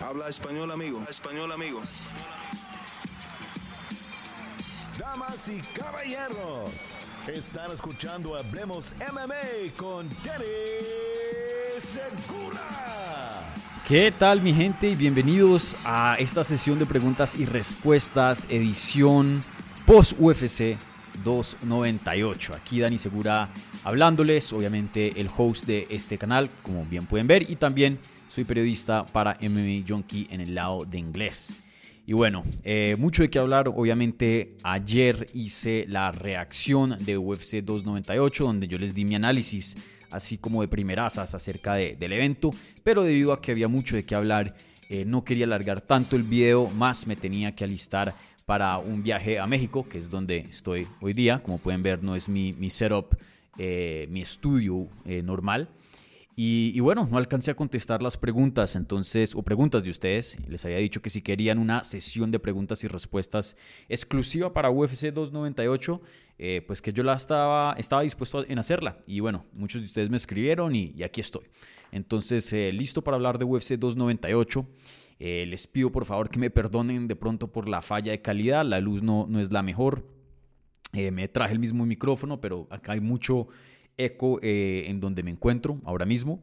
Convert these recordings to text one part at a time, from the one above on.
Habla español, amigo. Español, amigo. Damas y caballeros, están escuchando Hablemos MMA con Danny Segura. ¿Qué tal mi gente? Y bienvenidos a esta sesión de preguntas y respuestas, edición post UFC 298. Aquí Dani Segura hablándoles, obviamente el host de este canal, como bien pueden ver, y también soy periodista para MMA Junkie en el lado de inglés. Y bueno, eh, mucho de qué hablar. Obviamente, ayer hice la reacción de UFC 298, donde yo les di mi análisis, así como de primerazas acerca del evento. Pero debido a que había mucho de qué hablar, eh, no quería alargar tanto el video, más me tenía que alistar para un viaje a México, que es donde estoy hoy día. Como pueden ver, no es mi, setup eh, mi estudio normal. Y, bueno, no alcancé a contestar las preguntas, entonces, o preguntas de ustedes. Les había dicho que si querían una sesión de preguntas y respuestas exclusiva para UFC 298, eh, pues que yo la estaba, estaba dispuesto en hacerla. Y bueno, muchos de ustedes me escribieron y, aquí estoy. Entonces, listo para hablar de UFC 298. les pido por favor que me perdonen de pronto por la falla de calidad. La luz no, no es la mejor. Eh, me traje el mismo micrófono, pero acá hay mucho eco eh, en donde me encuentro ahora mismo.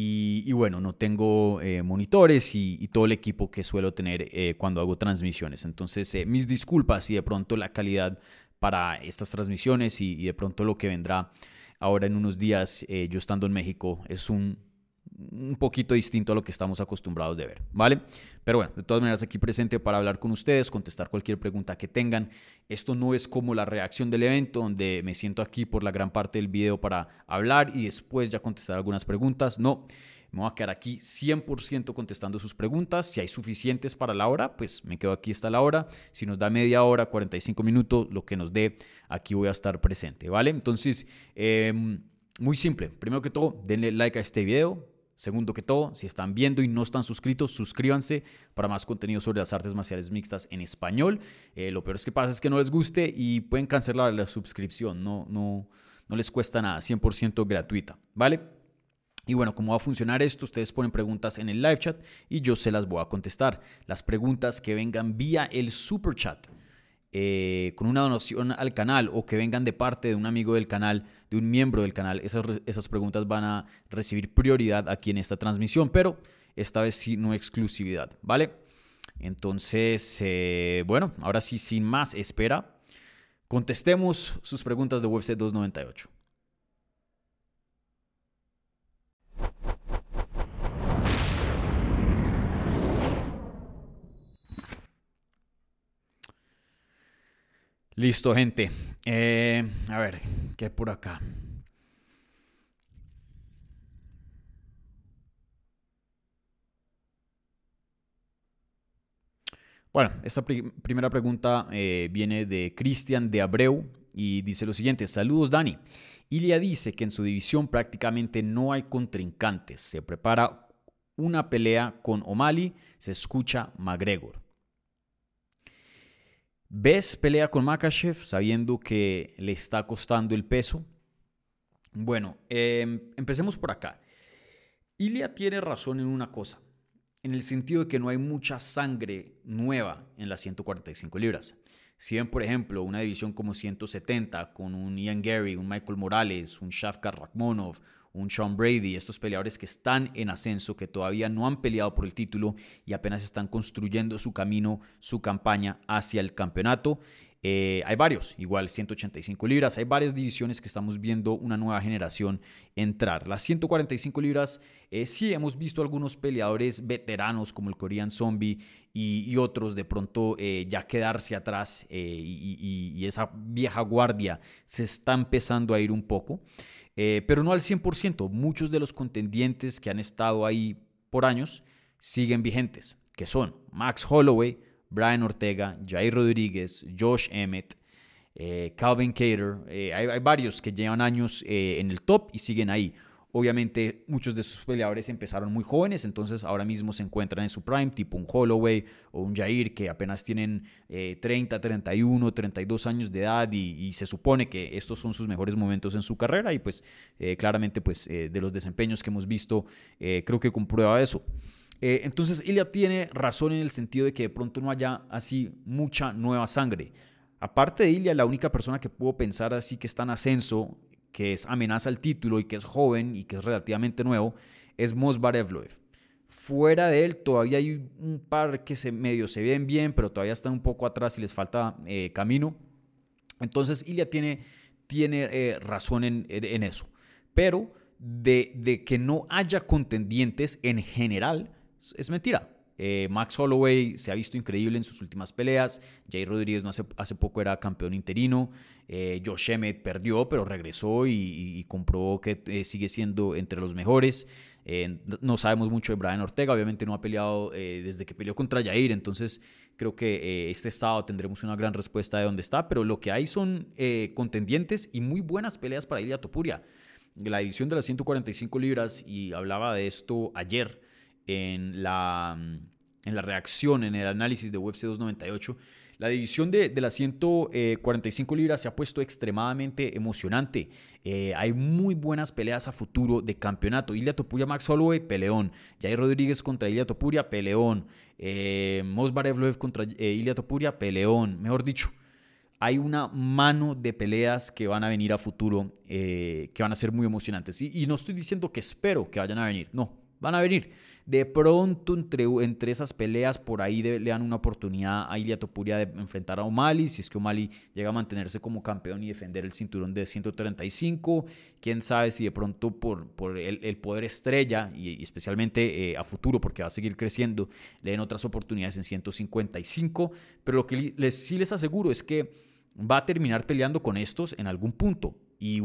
Y, bueno, no tengo eh, monitores y, todo el equipo que suelo tener cuando hago transmisiones. Entonces, mis disculpas si de pronto la calidad para estas transmisiones y, y, de pronto lo que vendrá ahora en unos días, yo estando en México, es un un poquito distinto a lo que estamos acostumbrados de ver, ¿vale? Pero bueno, de todas maneras aquí presente para hablar con ustedes, contestar cualquier pregunta que tengan. Esto no es como la reacción del evento donde me siento aquí por la gran parte del video para hablar y después ya contestar algunas preguntas. No, me voy a quedar aquí 100% contestando sus preguntas. Si hay suficientes para la hora, pues me quedo aquí hasta la hora. Si nos da media hora, 45 minutos, lo que nos dé, aquí voy a estar presente, ¿vale? Entonces, em, muy simple. Primero que todo, denle like a este video Segundo que todo, si están viendo y no están suscritos, suscríbanse para más contenido sobre las artes marciales mixtas en español. Eh, lo peor es que pasa es que no les guste y pueden cancelar la suscripción. No, no, no les cuesta nada, 100% gratuita, ¿vale? Y bueno, ¿cómo va a funcionar esto? Ustedes ponen preguntas en el live chat y yo se las voy a contestar. Las preguntas que vengan vía el super chat eh, con una donación al canal o que vengan de parte de un amigo del canal, de un miembro del canal, esas, esas preguntas van a recibir prioridad aquí en esta transmisión, pero esta vez sí no exclusividad, ¿vale? Entonces, eh, bueno, ahora sí, sin más espera, contestemos sus preguntas de UFC 298. Listo, gente. Eh, a ver, ¿qué hay por acá? Bueno, esta primera pregunta eh, viene de Cristian de Abreu y dice lo siguiente, saludos Dani. Ilia dice que en su división prácticamente no hay contrincantes, se prepara una pelea con O'Malley, se escucha McGregor. ¿Ves pelea con Makachev sabiendo que le está costando el peso? Bueno, em, empecemos por acá. Ilia tiene razón en una cosa, en el sentido de que no hay mucha sangre nueva en las 145 libras. Si ven, por ejemplo, una división como 170 con un Ian Gary, un Michael Morales, un Shafkar Rakhmonov, un Sean Brady, estos peleadores que están en ascenso, que todavía no han peleado por el título y apenas están construyendo su camino, su campaña hacia el campeonato. Eh, hay varios, igual 185 libras, hay varias divisiones que estamos viendo una nueva generación entrar. Las 145 libras, eh, sí hemos visto algunos peleadores veteranos como el Korean Zombie y, otros de pronto eh, ya quedarse atrás y, y, esa vieja guardia se está empezando a ir un poco. Eh, pero no al 100%. Muchos de los contendientes que han estado ahí por años siguen vigentes, que son Max Holloway, Brian Ortega, Jair Rodríguez, Josh Emmett, eh, Calvin Cater. Eh, hay, varios que llevan años en el top y siguen ahí. Obviamente muchos de sus peleadores empezaron muy jóvenes, entonces ahora mismo se encuentran en su prime, tipo un Holloway o un Jair que apenas tienen 30, 31, 32 años de edad y, se supone que estos son sus mejores momentos en su carrera y pues eh, claramente pues eh, de los desempeños que hemos visto eh, creo que comprueba eso. Entonces, Ilya tiene razón en el sentido de que de pronto no haya así mucha nueva sangre. Aparte de Ilya, la única persona que puedo pensar así que está en ascenso, que es amenaza al título y que es joven y que es relativamente nuevo, es Mosbar Evloev. Fuera de él todavía hay un par que se medio se ven bien, pero todavía están un poco atrás y les falta eh, camino. Entonces Ilya tiene, tiene eh, razón en, en, eso. Pero de, de que no haya contendientes en general, es mentira. Eh, Max Holloway se ha visto increíble en sus últimas peleas. Jay Rodríguez no hace, hace poco era campeón interino. Eh, Josh Emmett perdió, pero regresó y, comprobó que eh, sigue siendo entre los mejores. no sabemos mucho de Brian Ortega. Obviamente no ha peleado desde que peleó contra Jair. Entonces creo que este sábado tendremos una gran respuesta de dónde está. Pero lo que hay son contendientes y muy buenas peleas para Ilia Topuria. La división de las 145 libras, y hablaba de esto ayer en la, en la reacción, en el análisis de UFC 298. La división de, de las 145 libras se ha puesto extremadamente emocionante. Eh, hay muy buenas peleas a futuro de campeonato. Ilya Topuria, Max Holloway, peleón. Jair Rodríguez contra Ilya Topuria, peleón. Eh, contra eh, Topuria, peleón. Mejor dicho, hay una mano de peleas que van a venir a futuro, eh, que van a ser muy emocionantes. y no estoy diciendo que espero que vayan a venir, no, Van a venir. De pronto, entre, entre esas peleas, por ahí le dan una oportunidad a Ilia Topuria de enfrentar a O'Malley. Si es que O'Malley llega a mantenerse como campeón y defender el cinturón de 135. Quién sabe si de pronto por, por el, poder estrella, y, especialmente eh, a futuro, porque va a seguir creciendo, le den otras oportunidades en 155. Pero lo que les, sí les aseguro es que va a terminar peleando con estos en algún punto y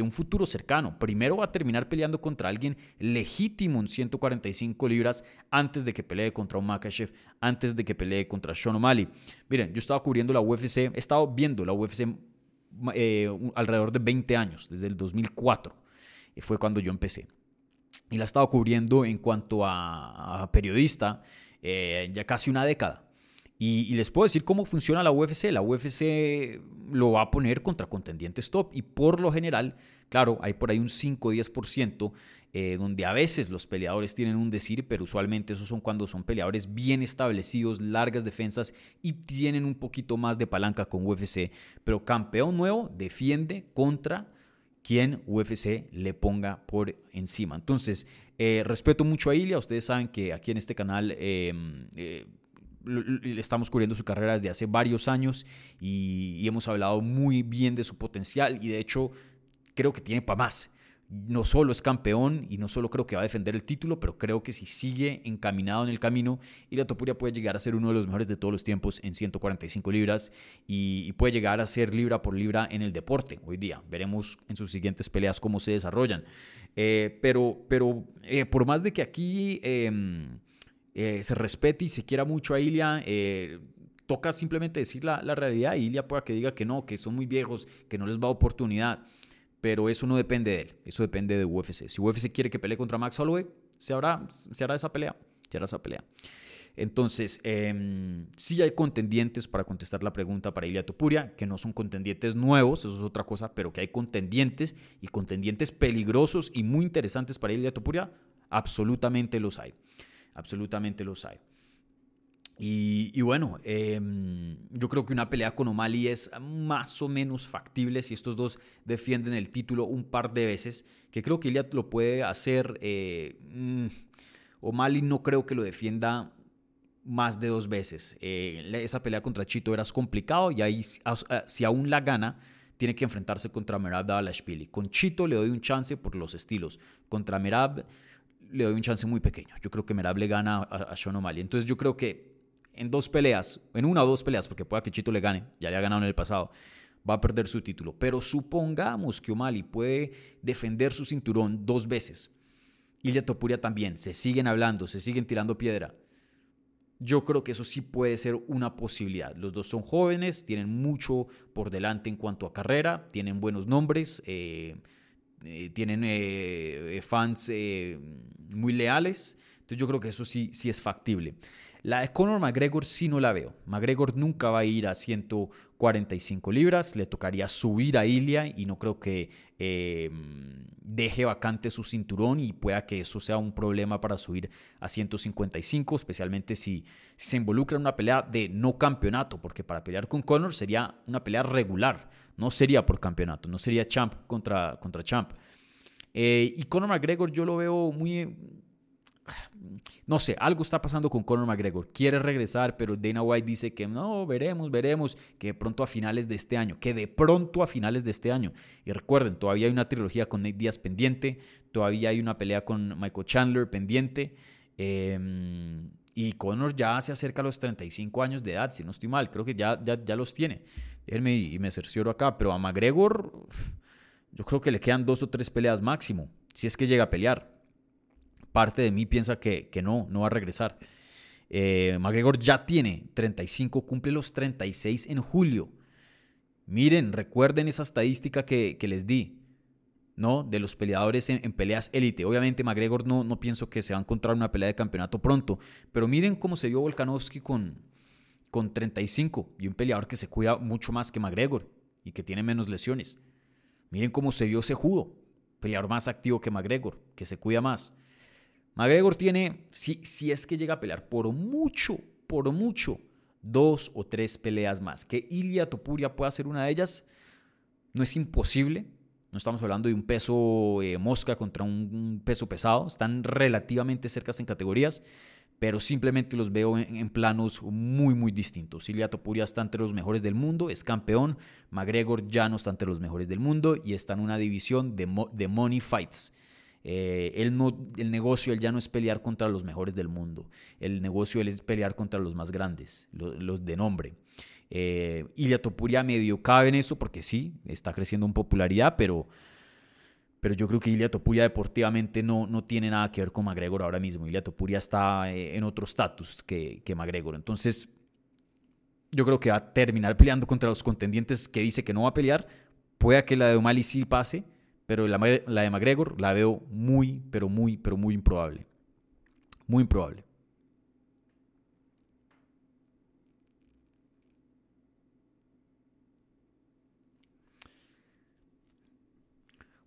un, futuro cercano. Primero va a terminar peleando contra alguien legítimo en 145 libras antes de que pelee contra un Makachev, antes de que pelee contra Sean O'Malley. Miren, yo estaba cubriendo la UFC, he estado viendo la UFC eh, alrededor de 20 años, desde el 2004, y fue cuando yo empecé. Y la he estado cubriendo en cuanto a, periodista eh, ya casi una década. Y, les puedo decir cómo funciona la UFC. La UFC lo va a poner contra contendientes top y por lo general, claro, hay por ahí un 5-10% eh, donde a veces los peleadores tienen un decir, pero usualmente esos son cuando son peleadores bien establecidos, largas defensas y tienen un poquito más de palanca con UFC. Pero campeón nuevo defiende contra quien UFC le ponga por encima. Entonces, eh, respeto mucho a Ilia. Ustedes saben que aquí en este canal... Em, eh, estamos cubriendo su carrera desde hace varios años y, hemos hablado muy bien de su potencial y de hecho creo que tiene para más. No solo es campeón y no solo creo que va a defender el título, pero creo que si sigue encaminado en el camino, la Topuria puede llegar a ser uno de los mejores de todos los tiempos en 145 libras y, puede llegar a ser libra por libra en el deporte hoy día. Veremos en sus siguientes peleas cómo se desarrollan. Eh, pero pero eh, por más de que aquí... Em, eh, se respete y se quiera mucho a Ilia, eh, toca simplemente decir la, la realidad. Ilia pueda que diga que no, que son muy viejos, que no les va oportunidad. Pero eso no depende de él, eso depende de UFC. Si UFC quiere que pelee contra Max Holloway, se hará, se hará esa pelea. Se hará esa pelea. Entonces, eh, sí hay contendientes para contestar la pregunta para Ilia Topuria, que no son contendientes nuevos, eso es otra cosa, pero que hay contendientes y contendientes peligrosos y muy interesantes para Ilia Topuria, absolutamente los hay absolutamente los hay. Y, bueno, em, yo creo que una pelea con O'Malley es más o menos factible si estos dos defienden el título un par de veces, que creo que Ilya lo puede hacer. Eh, mm, O'Malley no creo que lo defienda más de dos veces. Eh, esa pelea contra Chito era complicado y ahí si aún la gana, tiene que enfrentarse contra Merab Dalashvili. Con Chito le doy un chance por los estilos. Contra Merab le doy un chance muy pequeño. Yo creo que Merab le gana a, Sean O'Malley. Entonces yo creo que en dos peleas, en una o dos peleas, porque pueda que Chito le gane, ya le ha ganado en el pasado, va a perder su título. Pero supongamos que O'Malley puede defender su cinturón dos veces. Y Topuria también. Se siguen hablando, se siguen tirando piedra. Yo creo que eso sí puede ser una posibilidad. Los dos son jóvenes, tienen mucho por delante en cuanto a carrera, tienen buenos nombres. Eh, eh, tienen eh, fans eh, muy leales. Entonces yo creo que eso sí, sí es factible. La de Conor McGregor sí no la veo. McGregor nunca va a ir a 145 libras, le tocaría subir a Ilia y no creo que deje vacante su cinturón y pueda que eso sea un problema para subir a 155, especialmente si, se involucra en una pelea de no campeonato, porque para pelear con Conor sería una pelea regular, no sería por campeonato, no sería champ contra, contra champ. Eh, y Conor McGregor yo lo veo muy no sé, algo está pasando con Conor McGregor. Quiere regresar, pero Dana White dice que no, veremos, veremos, que de pronto a finales de este año, que de pronto a finales de este año. Y recuerden, todavía hay una trilogía con Nate Diaz pendiente, todavía hay una pelea con Michael Chandler pendiente. Em, y Conor ya se acerca a los 35 años de edad, si no estoy mal, creo que ya, ya, ya los tiene. Déjenme y me cercioro acá, pero a McGregor yo creo que le quedan dos o tres peleas máximo, si es que llega a pelear parte de mí piensa que, no, no va a regresar. Eh, McGregor ya tiene 35, cumple los 36 en julio. Miren, recuerden esa estadística que, les di, ¿no? De los peleadores en, peleas élite. Obviamente McGregor no, no pienso que se va a encontrar una pelea de campeonato pronto, pero miren cómo se vio Volkanovski con, con 35 y un peleador que se cuida mucho más que McGregor y que tiene menos lesiones. Miren cómo se vio Sejudo, peleador más activo que McGregor, que se cuida más. McGregor tiene, si, si es que llega a pelear, por mucho, por mucho, dos o tres peleas más. Que Ilia Topuria pueda ser una de ellas, no es imposible. No estamos hablando de un peso eh, mosca contra un, peso pesado. Están relativamente cercas en categorías, pero simplemente los veo en, planos muy, muy distintos. Ilia Topuria está entre los mejores del mundo, es campeón. McGregor ya no está entre los mejores del mundo y está en una división de, de money fights. Eh, él no, el negocio él ya no es pelear contra los mejores del mundo. El negocio él es pelear contra los más grandes, los, de nombre. Eh, Ilia Topuria medio cabe en eso porque sí, está creciendo en popularidad, pero, pero yo creo que Ilia Topuria deportivamente no, no tiene nada que ver con McGregor ahora mismo. Ilia Topuria está eh, en otro estatus que, que McGregor. Entonces, yo creo que va a terminar peleando contra los contendientes que dice que no va a pelear. Pueda que la de O'Malley sí pase, pero la, de McGregor la veo muy, pero muy, pero muy improbable. Muy improbable.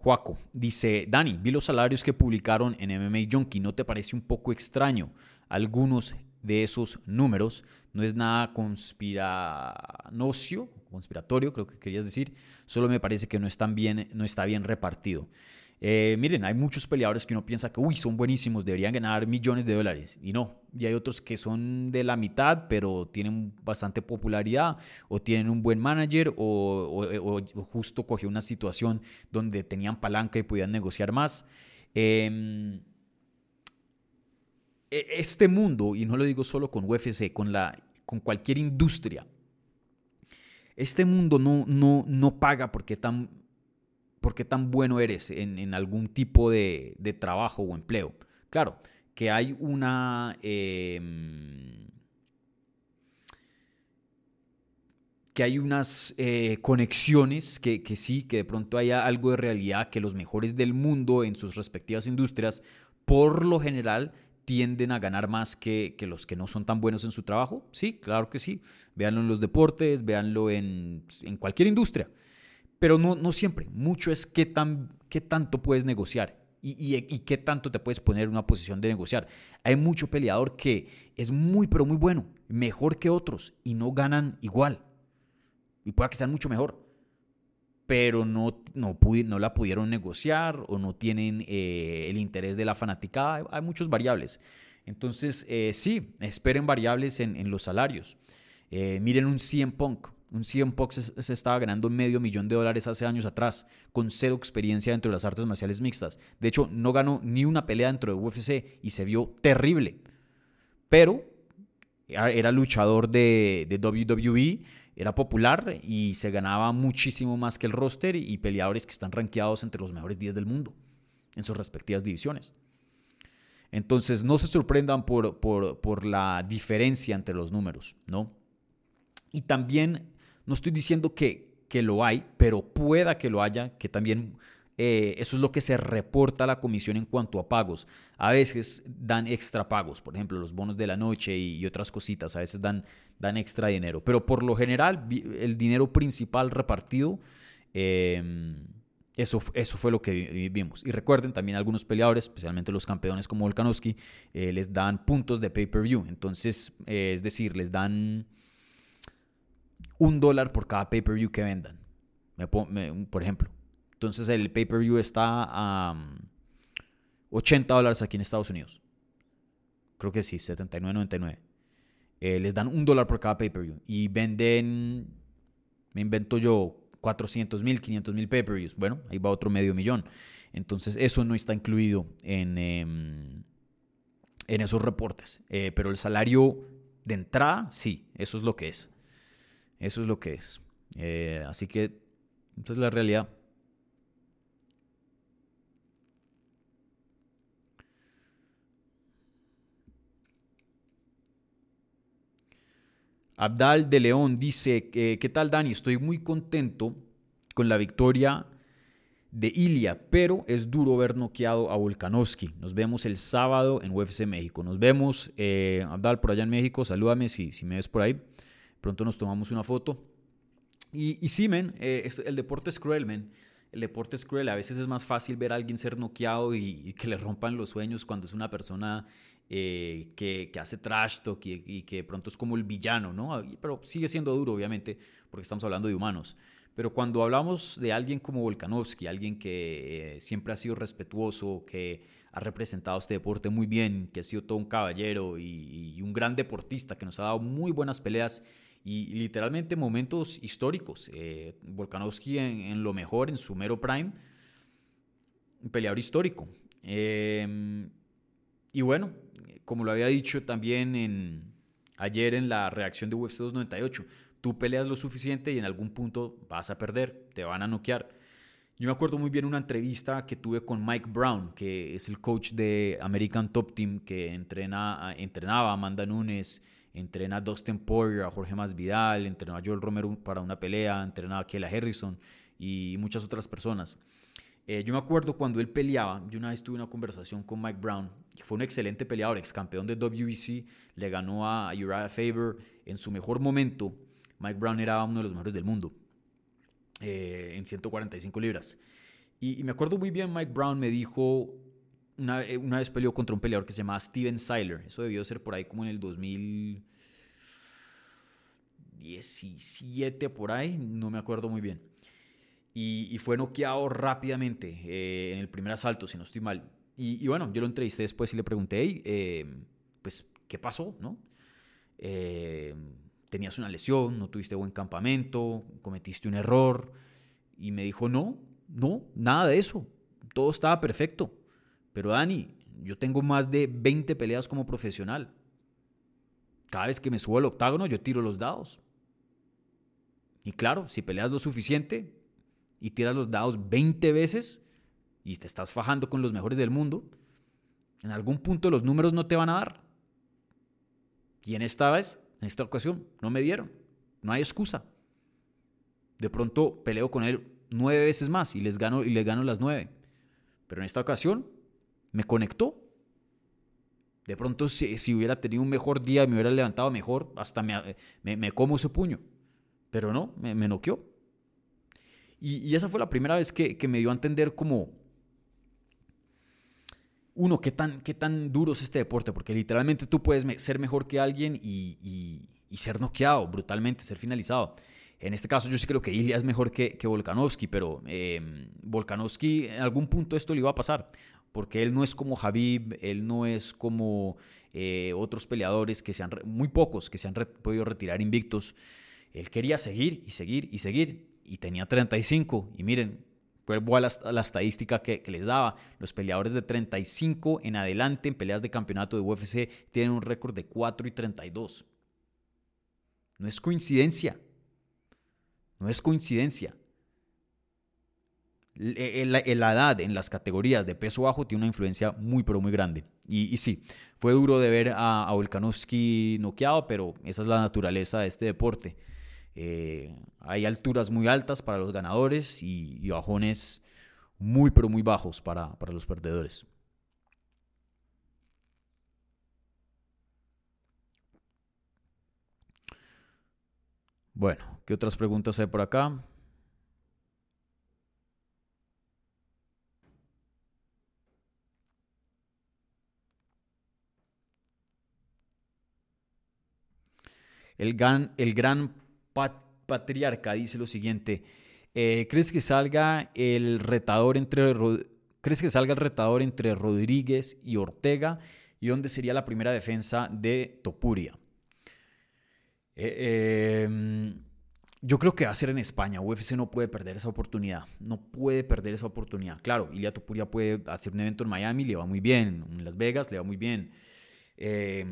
Juaco dice, Dani, vi los salarios que publicaron en MMA Junkie, ¿no te parece un poco extraño? Algunos de esos números no es nada conspiranocio, conspiratorio, creo que querías decir, solo me parece que no, bien, no está bien repartido. Eh, miren, hay muchos peleadores que uno piensa que, uy, son buenísimos, deberían ganar millones de dólares. Y no. Y hay otros que son de la mitad, pero tienen bastante popularidad, o tienen un buen manager, o, justo cogió una situación donde tenían palanca y podían negociar más. Em, e, este mundo, y no lo digo solo con UFC, con, la, con cualquier industria, este mundo no, no, no paga porque tan, porque tan bueno eres en, algún tipo de, trabajo o empleo. Claro, que hay una... Em, que hay unas eh, conexiones que, que, sí, que de pronto haya algo de realidad, que los mejores del mundo en sus respectivas industrias, por lo general, tienden a ganar más que, los que no son tan buenos en su trabajo? Sí, claro que sí. Véanlo en los deportes, véanlo en, cualquier industria. Pero no, no siempre. Mucho es qué, tan, qué tanto puedes negociar y, y, qué tanto te puedes poner en una posición de negociar. Hay mucho peleador que es muy, pero muy bueno, mejor que otros y no ganan igual. Y pueda que sean mucho mejor pero no, no, no la pudieron negociar o no tienen eh, el interés de la fanaticada. Hay muchas variables. Entonces, eh, sí, esperen variables en, los salarios. Eh, miren un CM Punk. Un CM Punk se, estaba ganando medio millón de dólares hace años atrás, con cero experiencia dentro de las artes marciales mixtas. De hecho, no ganó ni una pelea dentro de UFC y se vio terrible. Pero era luchador de, WWE era popular y se ganaba muchísimo más que el roster y peleadores que están rankeados entre los mejores 10 del mundo en sus respectivas divisiones. Entonces no se sorprendan por, por, la diferencia entre los números, ¿no? Y también no estoy diciendo que, que lo hay, pero pueda que lo haya, que también eh, eso es lo que se reporta a la comisión en cuanto a pagos. A veces dan extra pagos, por ejemplo, los bonos de la noche y, otras cositas, a veces dan, dan extra dinero. Pero por lo general, el dinero principal repartido, em, eso, eso fue lo que vimos. Y recuerden, también algunos peleadores, especialmente los campeones como Volkanovski, eh, les dan puntos de pay-per-view. Entonces, eh, es decir, les dan un dólar por cada pay-per-view que vendan. por ejemplo, entonces el pay-per-view está a 80 um, dólares aquí en Estados Unidos. Creo que sí, 79.99. Eh, les dan un dólar por cada pay-per-view. Y venden, me invento yo, 400 mil, 500 mil pay-per-views. Bueno, ahí va otro medio millón. Entonces eso no está incluido en, em, en esos reportes. Eh, pero el salario de entrada, sí, eso es lo que es. Eso es lo que es. Eh, así que, esa es la realidad. Abdal de León dice, ¿qué tal Dani? Estoy muy contento con la victoria de Ilia, pero es duro ver noqueado a Volkanovski. Nos vemos el sábado en UFC México. Nos vemos, eh, Abdal, por allá en México. Salúdame si, si me ves por ahí. Pronto nos tomamos una foto. Y, y sí, men, eh, el deporte es cruel, men. El deporte es cruel. A veces es más fácil ver a alguien ser noqueado y, y que le rompan los sueños cuando es una persona eh, que, hace trash talk y, que de pronto es como el villano, ¿no? Pero sigue siendo duro, obviamente, porque estamos hablando de humanos. Pero cuando hablamos de alguien como Volkanovski, alguien que eh, siempre ha sido respetuoso, que ha representado este deporte muy bien, que ha sido todo un caballero y, un gran deportista, que nos ha dado muy buenas peleas y, literalmente momentos históricos. Eh, Volkanovski en, lo mejor, en su mero prime, un peleador histórico. Eh, y bueno, como lo había dicho también en, ayer en la reacción de UFC 298, tú peleas lo suficiente y en algún punto vas a perder, te van a noquear. Yo me acuerdo muy bien una entrevista que tuve con Mike Brown, que es el coach de American Top Team, que entrena, entrenaba a Amanda Nunes, entrena a Dustin Poirier, a Jorge Masvidal, entrenó a Joel Romero para una pelea, entrenaba a Kayla Harrison y muchas otras personas. Eh, yo me acuerdo cuando él peleaba, yo una vez tuve una conversación con Mike Brown, que fue un excelente peleador, ex campeón de WBC, le ganó a Uriah Faber en su mejor momento. Mike Brown era uno de los mejores del mundo eh, en 145 libras. Y, me acuerdo muy bien, Mike Brown me dijo, una, eh, una, vez peleó contra un peleador que se llamaba Steven Seiler, eso debió ser por ahí como en el 2017, por ahí, no me acuerdo muy bien y, fue noqueado rápidamente eh, en el primer asalto, si no estoy mal. Y, bueno, yo lo entrevisté después y le pregunté, eh, pues, ¿qué pasó? ¿no? Eh, tenías una lesión, no tuviste buen campamento, cometiste un error. Y me dijo, no, no, nada de eso. Todo estaba perfecto. Pero Dani, yo tengo más de 20 peleas como profesional. Cada vez que me subo al octágono, yo tiro los dados. Y claro, si peleas lo suficiente, y tiras los dados 20 veces y te estás fajando con los mejores del mundo, en algún punto los números no te van a dar. Y en esta vez, en esta ocasión, no me dieron. No hay excusa. De pronto peleo con él nueve veces más y les gano, y les gano las nueve. Pero en esta ocasión me conectó. De pronto, si, hubiera tenido un mejor día, y me hubiera levantado mejor, hasta me, me, como ese puño. Pero no, me, me noqueó. Y, esa fue la primera vez que, me dio a entender como, uno, qué tan, qué tan duro es este deporte, porque literalmente tú puedes ser mejor que alguien y, ser noqueado brutalmente, ser finalizado. En este caso yo sí creo que Ilya es mejor que, que Volkanovski, pero eh, Volkanovski en algún punto esto le iba a pasar, porque él no es como Javib, él no es como eh, otros peleadores que se han, muy pocos que se han podido retirar invictos. Él quería seguir y seguir y seguir y tenía 35. Y miren, vuelvo a la, estadística que, les daba. Los peleadores de 35 en adelante en peleas de campeonato de UFC tienen un récord de 4 y 32. No es coincidencia. No es coincidencia. E, la, edad en las categorías de peso bajo tiene una influencia muy, pero muy grande. Y, sí, fue duro de ver a, a Volkanovski noqueado, pero esa es la naturaleza de este deporte. Eh, hay alturas muy altas para los ganadores y, bajones muy, pero muy bajos para, para los perdedores. Bueno, ¿qué otras preguntas hay por acá? El gran, patriarca dice lo siguiente. Eh, ¿Crees que salga el retador entre ¿Crees que salga el retador entre Rodríguez y Ortega? ¿Y dónde sería la primera defensa de Topuria? Eh, em, yo creo que va a ser en España. UFC no puede perder esa oportunidad. No puede perder esa oportunidad. Claro, Ilia Topuria puede hacer un evento en Miami, le va muy bien. En Las Vegas le va muy bien. Eh,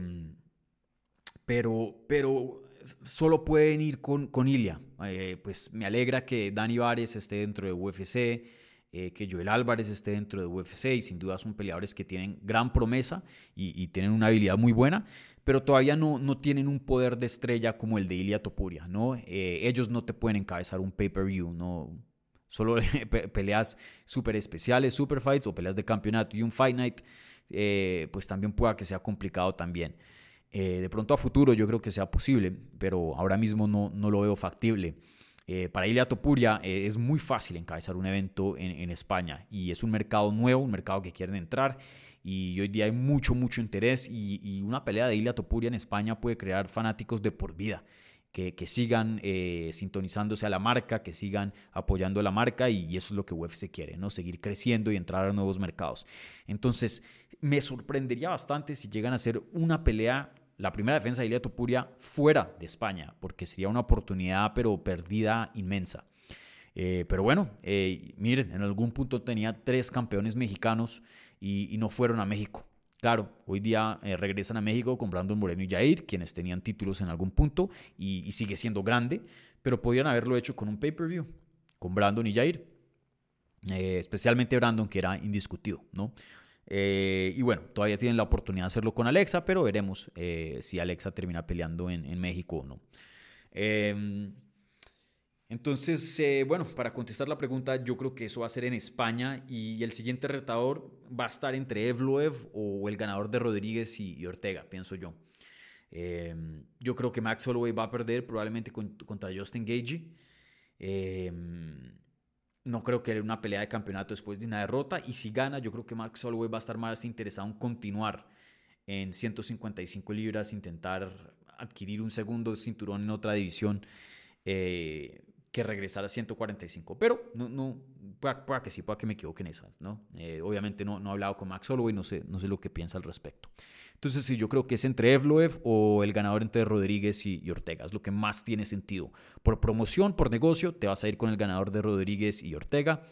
pero, pero solo pueden ir con, con Ilia. Eh, pues me alegra que Dani Vares esté dentro de UFC, eh, que Joel Álvarez esté dentro de UFC y sin duda son peleadores que tienen gran promesa y, tienen una habilidad muy buena, pero todavía no, no, tienen un poder de estrella como el de Ilia Topuria, ¿no? Eh, ellos no te pueden encabezar un pay-per-view, ¿no? Solo peleas súper especiales, super fights o peleas de campeonato y un fight night, pues también pueda que sea complicado también. Eh, de pronto a futuro yo creo que sea posible, pero ahora mismo no, no lo veo factible. Eh, para Ilia Topuria eh, es muy fácil encabezar un evento en, España y es un mercado nuevo, un mercado que quieren entrar y hoy día hay mucho, mucho interés y, una pelea de Ilia Topuria en España puede crear fanáticos de por vida. Que, que sigan sintonizándose a la marca, que sigan apoyando a la marca y, eso es lo que UFC quiere, ¿no? Seguir creciendo y entrar a nuevos mercados. Entonces, me sorprendería bastante si llegan a hacer una pelea la primera defensa de Ilia Topuria fuera de España, porque sería una oportunidad pero perdida inmensa. Eh, pero bueno, eh, miren, en algún punto tenía tres campeones mexicanos y, no fueron a México. Claro, hoy día eh, regresan a México con Brandon Moreno y Jair, quienes tenían títulos en algún punto y, y sigue siendo grande, pero podían haberlo hecho con un pay-per-view, con Brandon y Jair. especialmente Brandon, que era indiscutido, ¿no? Eh, y bueno, todavía tienen la oportunidad de hacerlo con Alexa, pero veremos eh, si Alexa termina peleando en, México o no. Em, entonces, eh, bueno, para contestar la pregunta, yo creo que eso va a ser en España y el siguiente retador va a estar entre Evloev o el ganador de Rodríguez y, Ortega, pienso yo. Em, yo creo que Max Holloway va a perder probablemente contra Justin Gage. No creo que una pelea de campeonato después de una derrota. Y si gana, yo creo que Max Holloway va a estar más interesado en continuar en 155 libras, intentar adquirir un segundo cinturón en otra división. Eh, que regresar a 145. Pero no, no pueda, que sí, pueda que me equivoque en esas, ¿no? Eh, obviamente no, no he hablado con Max Holloway, no sé, no sé lo que piensa al respecto. Entonces, sí, yo creo que es entre Evloev o el ganador entre Rodríguez y, Ortega, es lo que más tiene sentido. Por promoción, por negocio, te vas a ir con el ganador de Rodríguez y Ortega.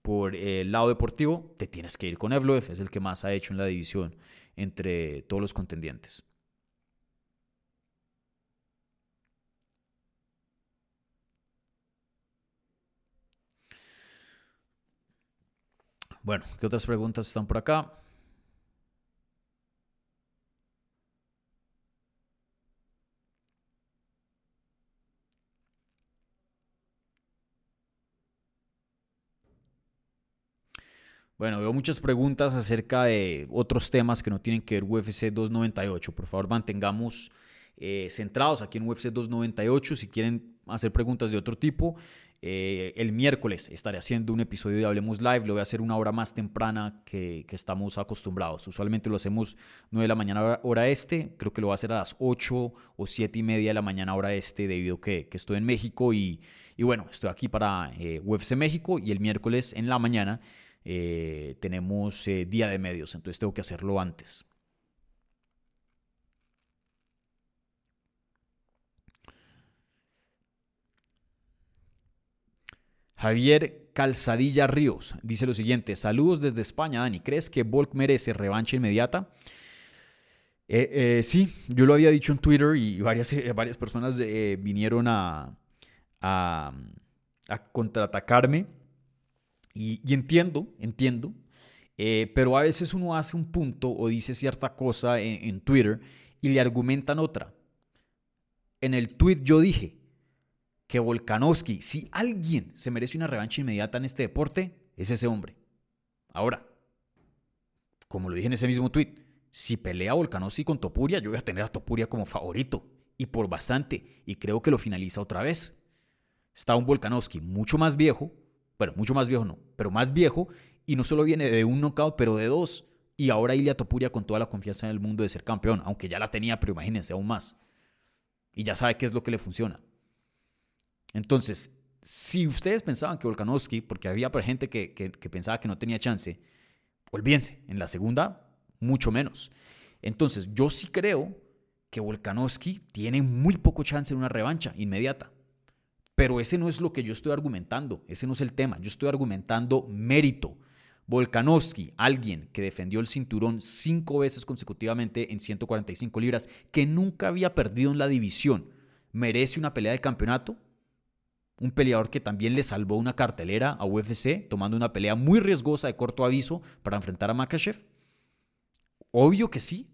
Por el lado deportivo, te tienes que ir con Evloev, es el que más ha hecho en la división entre todos los contendientes. Bueno, ¿qué otras preguntas están por acá? Bueno, veo muchas preguntas acerca de otros temas que no tienen que ver UFC 298. Por favor, mantengamos eh, centrados aquí en UFC 298. Si quieren hacer preguntas de otro tipo, eh, el miércoles estaré haciendo un episodio de Hablemos Live. Lo voy a hacer una hora más temprana que, estamos acostumbrados. Usualmente lo hacemos 9 de la mañana hora este. Creo que lo voy a hacer a las 8 o 7 y media de la mañana hora este debido a que, estoy en México y, bueno, estoy aquí para eh, UFC México y el miércoles en la mañana eh, tenemos día de medios. Entonces tengo que hacerlo antes. Javier Calzadilla Ríos dice lo siguiente: Saludos desde España, Dani. ¿Crees que Volk merece revancha inmediata? Eh, eh, sí, yo lo había dicho en Twitter y varias, eh, varias personas vinieron a, a, contraatacarme. Y, entiendo, entiendo. pero a veces uno hace un punto o dice cierta cosa en, en Twitter y le argumentan otra. En el tweet yo dije, que Volkanovski, si alguien se merece una revancha inmediata en este deporte, es ese hombre. Ahora, como lo dije en ese mismo tweet, si pelea Volkanovski con Topuria, yo voy a tener a Topuria como favorito. Y por bastante. Y creo que lo finaliza otra vez. Está un Volkanovski mucho más viejo. Bueno, mucho más viejo no, pero más viejo. Y no solo viene de un knockout, pero de dos. Y ahora Ilia Topuria con toda la confianza en el mundo de ser campeón. Aunque ya la tenía, pero imagínense aún más. Y ya sabe qué es lo que le funciona. Entonces, si ustedes pensaban que Volkanovski, porque había gente que, que pensaba que no tenía chance, olvídense, en la segunda, mucho menos. Entonces, yo sí creo que Volkanovski tiene muy poco chance en una revancha inmediata. Pero ese no es lo que yo estoy argumentando, ese no es el tema. Yo estoy argumentando mérito. Volkanovski, alguien que defendió el cinturón cinco veces consecutivamente en 145 libras, que nunca había perdido en la división, merece una pelea de campeonato un peleador que también le salvó una cartelera a UFC, tomando una pelea muy riesgosa de corto aviso para enfrentar a Makachev? Obvio que sí.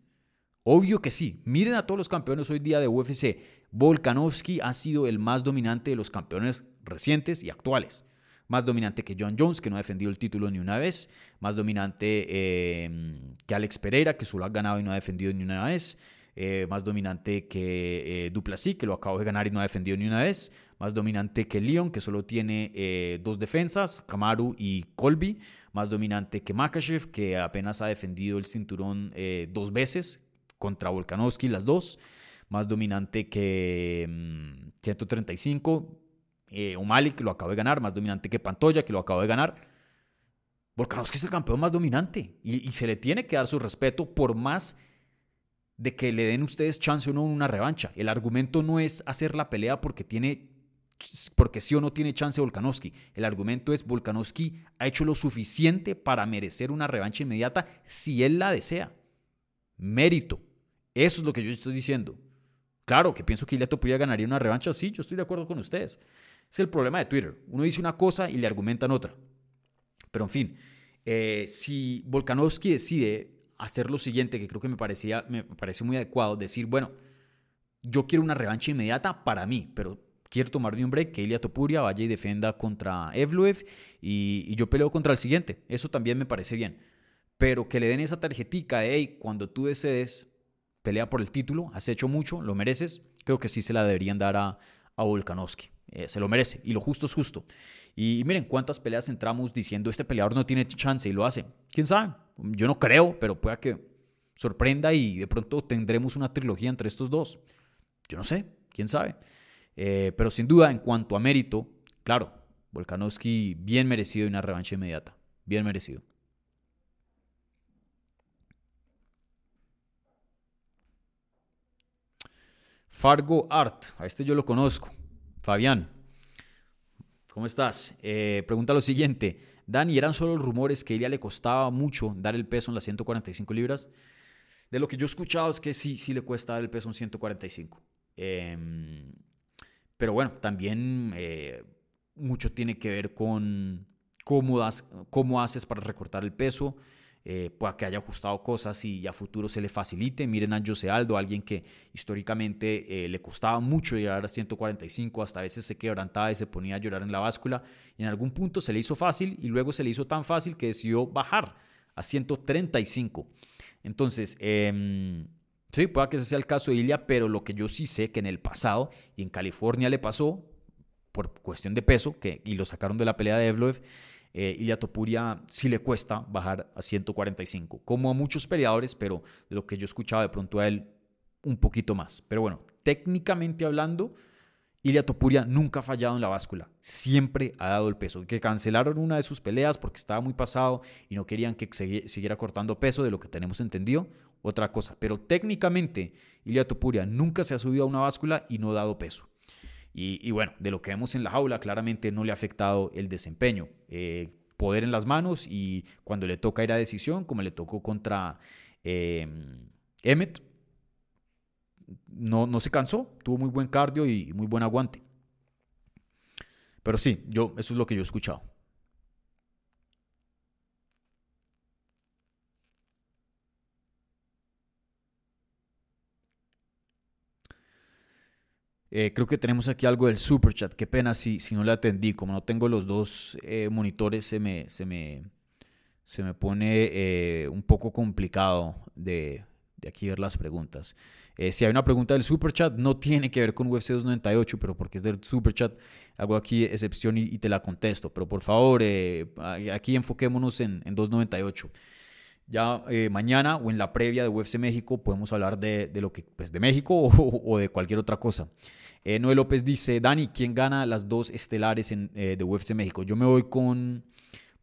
Obvio que sí. Miren a todos los campeones hoy día de UFC. Volkanovski ha sido el más dominante de los campeones recientes y actuales. Más dominante que John Jones, que no ha defendido el título ni una vez. Más dominante eh, que Alex Pereira, que solo ha ganado y no ha defendido ni una vez. Eh, más dominante que eh, Duplessis, que lo acabo de ganar y no ha defendido ni una vez, más dominante que Leon, que solo tiene eh, dos defensas, Kamaru y Colby, más dominante que Makachev, que apenas ha defendido el cinturón dos veces contra Volkanovski, las dos, más dominante que 135, mm, O'Malley, que lo acabo de ganar, más dominante que Pantoya, que lo acabo de ganar. Volkanovski es el campeón más dominante y, y se le tiene que dar su respeto por más de que le den ustedes chance o no una revancha. El argumento no es hacer la pelea porque tiene porque sí o no tiene chance Volkanovski. El argumento es Volkanovski ha hecho lo suficiente para merecer una revancha inmediata si él la desea. Mérito. Eso es lo que yo estoy diciendo. Claro que pienso que Ilia Topuria ganaría una revancha, sí, yo estoy de acuerdo con ustedes. Es el problema de Twitter. Uno dice una cosa y le argumentan otra. Pero en fin, eh, si Volkanovski decide hacer lo siguiente, que creo que me, parecía, me parece muy adecuado, decir, bueno, yo quiero una revancha inmediata para mí, pero quiero tomarme un break, que Ilia Topuria vaya y defenda contra Evloev y, yo peleo contra el siguiente. Eso también me parece bien. Pero que le den esa tarjetica de, hey, cuando tú desees, pelea por el título, has hecho mucho, lo mereces, creo que sí se la deberían dar a, a Volkanovski. Eh, se lo merece y lo justo es justo. Y, miren cuántas peleas entramos diciendo este peleador no tiene chance y lo hace. ¿Quién sabe? Yo no creo, pero pueda que sorprenda y de pronto tendremos una trilogía entre estos dos. Yo no sé, quién sabe. Eh, pero sin duda, en cuanto a mérito, claro, Volkanovski bien merecido y una revancha inmediata. Bien merecido. Fargo Art, a este yo lo conozco. Fabián, ¿cómo estás? Eh, pregunta lo siguiente. Dani, ¿eran solo rumores que a ella le costaba mucho dar el peso en las 145 libras? De lo que yo he escuchado es que sí, sí le cuesta dar el peso en 145. Em, pero bueno, también eh, mucho tiene que ver con cómo, cómo haces para recortar el peso eh, pueda que haya ajustado cosas y a futuro se le facilite. Miren a José Aldo, alguien que históricamente eh, le costaba mucho llegar a 145, hasta a veces se quebrantaba y se ponía a llorar en la báscula. Y en algún punto se le hizo fácil y luego se le hizo tan fácil que decidió bajar a 135. Entonces, eh, sí, pueda que ese sea el caso de Ilia, pero lo que yo sí sé que en el pasado y en California le pasó por cuestión de peso, que, y lo sacaron de la pelea de Evloev, eh, y a Topuria sí le cuesta bajar a 145, como a muchos peleadores, pero de lo que yo escuchaba de pronto a él un poquito más. Pero bueno, técnicamente hablando, Ilia Topuria nunca ha fallado en la báscula, siempre ha dado el peso. Que cancelaron una de sus peleas porque estaba muy pasado y no querían que siguiera cortando peso, de lo que tenemos entendido, otra cosa. Pero técnicamente, Ilia Topuria nunca se ha subido a una báscula y no ha dado peso. Y, bueno, de lo que vemos en la jaula, claramente no le ha afectado el desempeño. Eh, poder en las manos y cuando le toca ir a decisión, como le tocó contra eh, Emmet, no, no se cansó, tuvo muy buen cardio y muy buen aguante. Pero sí, yo, eso es lo que yo he escuchado. Eh, creo que tenemos aquí algo del super chat. Qué pena si, si no le atendí. Como no tengo los dos eh, monitores, se me, se, me, se me pone eh, un poco complicado de, de, aquí ver las preguntas. Eh, si hay una pregunta del super chat, no tiene que ver con UFC 298, pero porque es del super chat, hago aquí excepción y, te la contesto. Pero por favor, eh, aquí enfoquémonos en, en 298. Ya mañana o en la previa de UFC México podemos hablar de, de lo que, pues de México o de cualquier otra cosa. Noé López dice, Dani, ¿quién gana las dos estelares en, de UFC México? Yo me voy con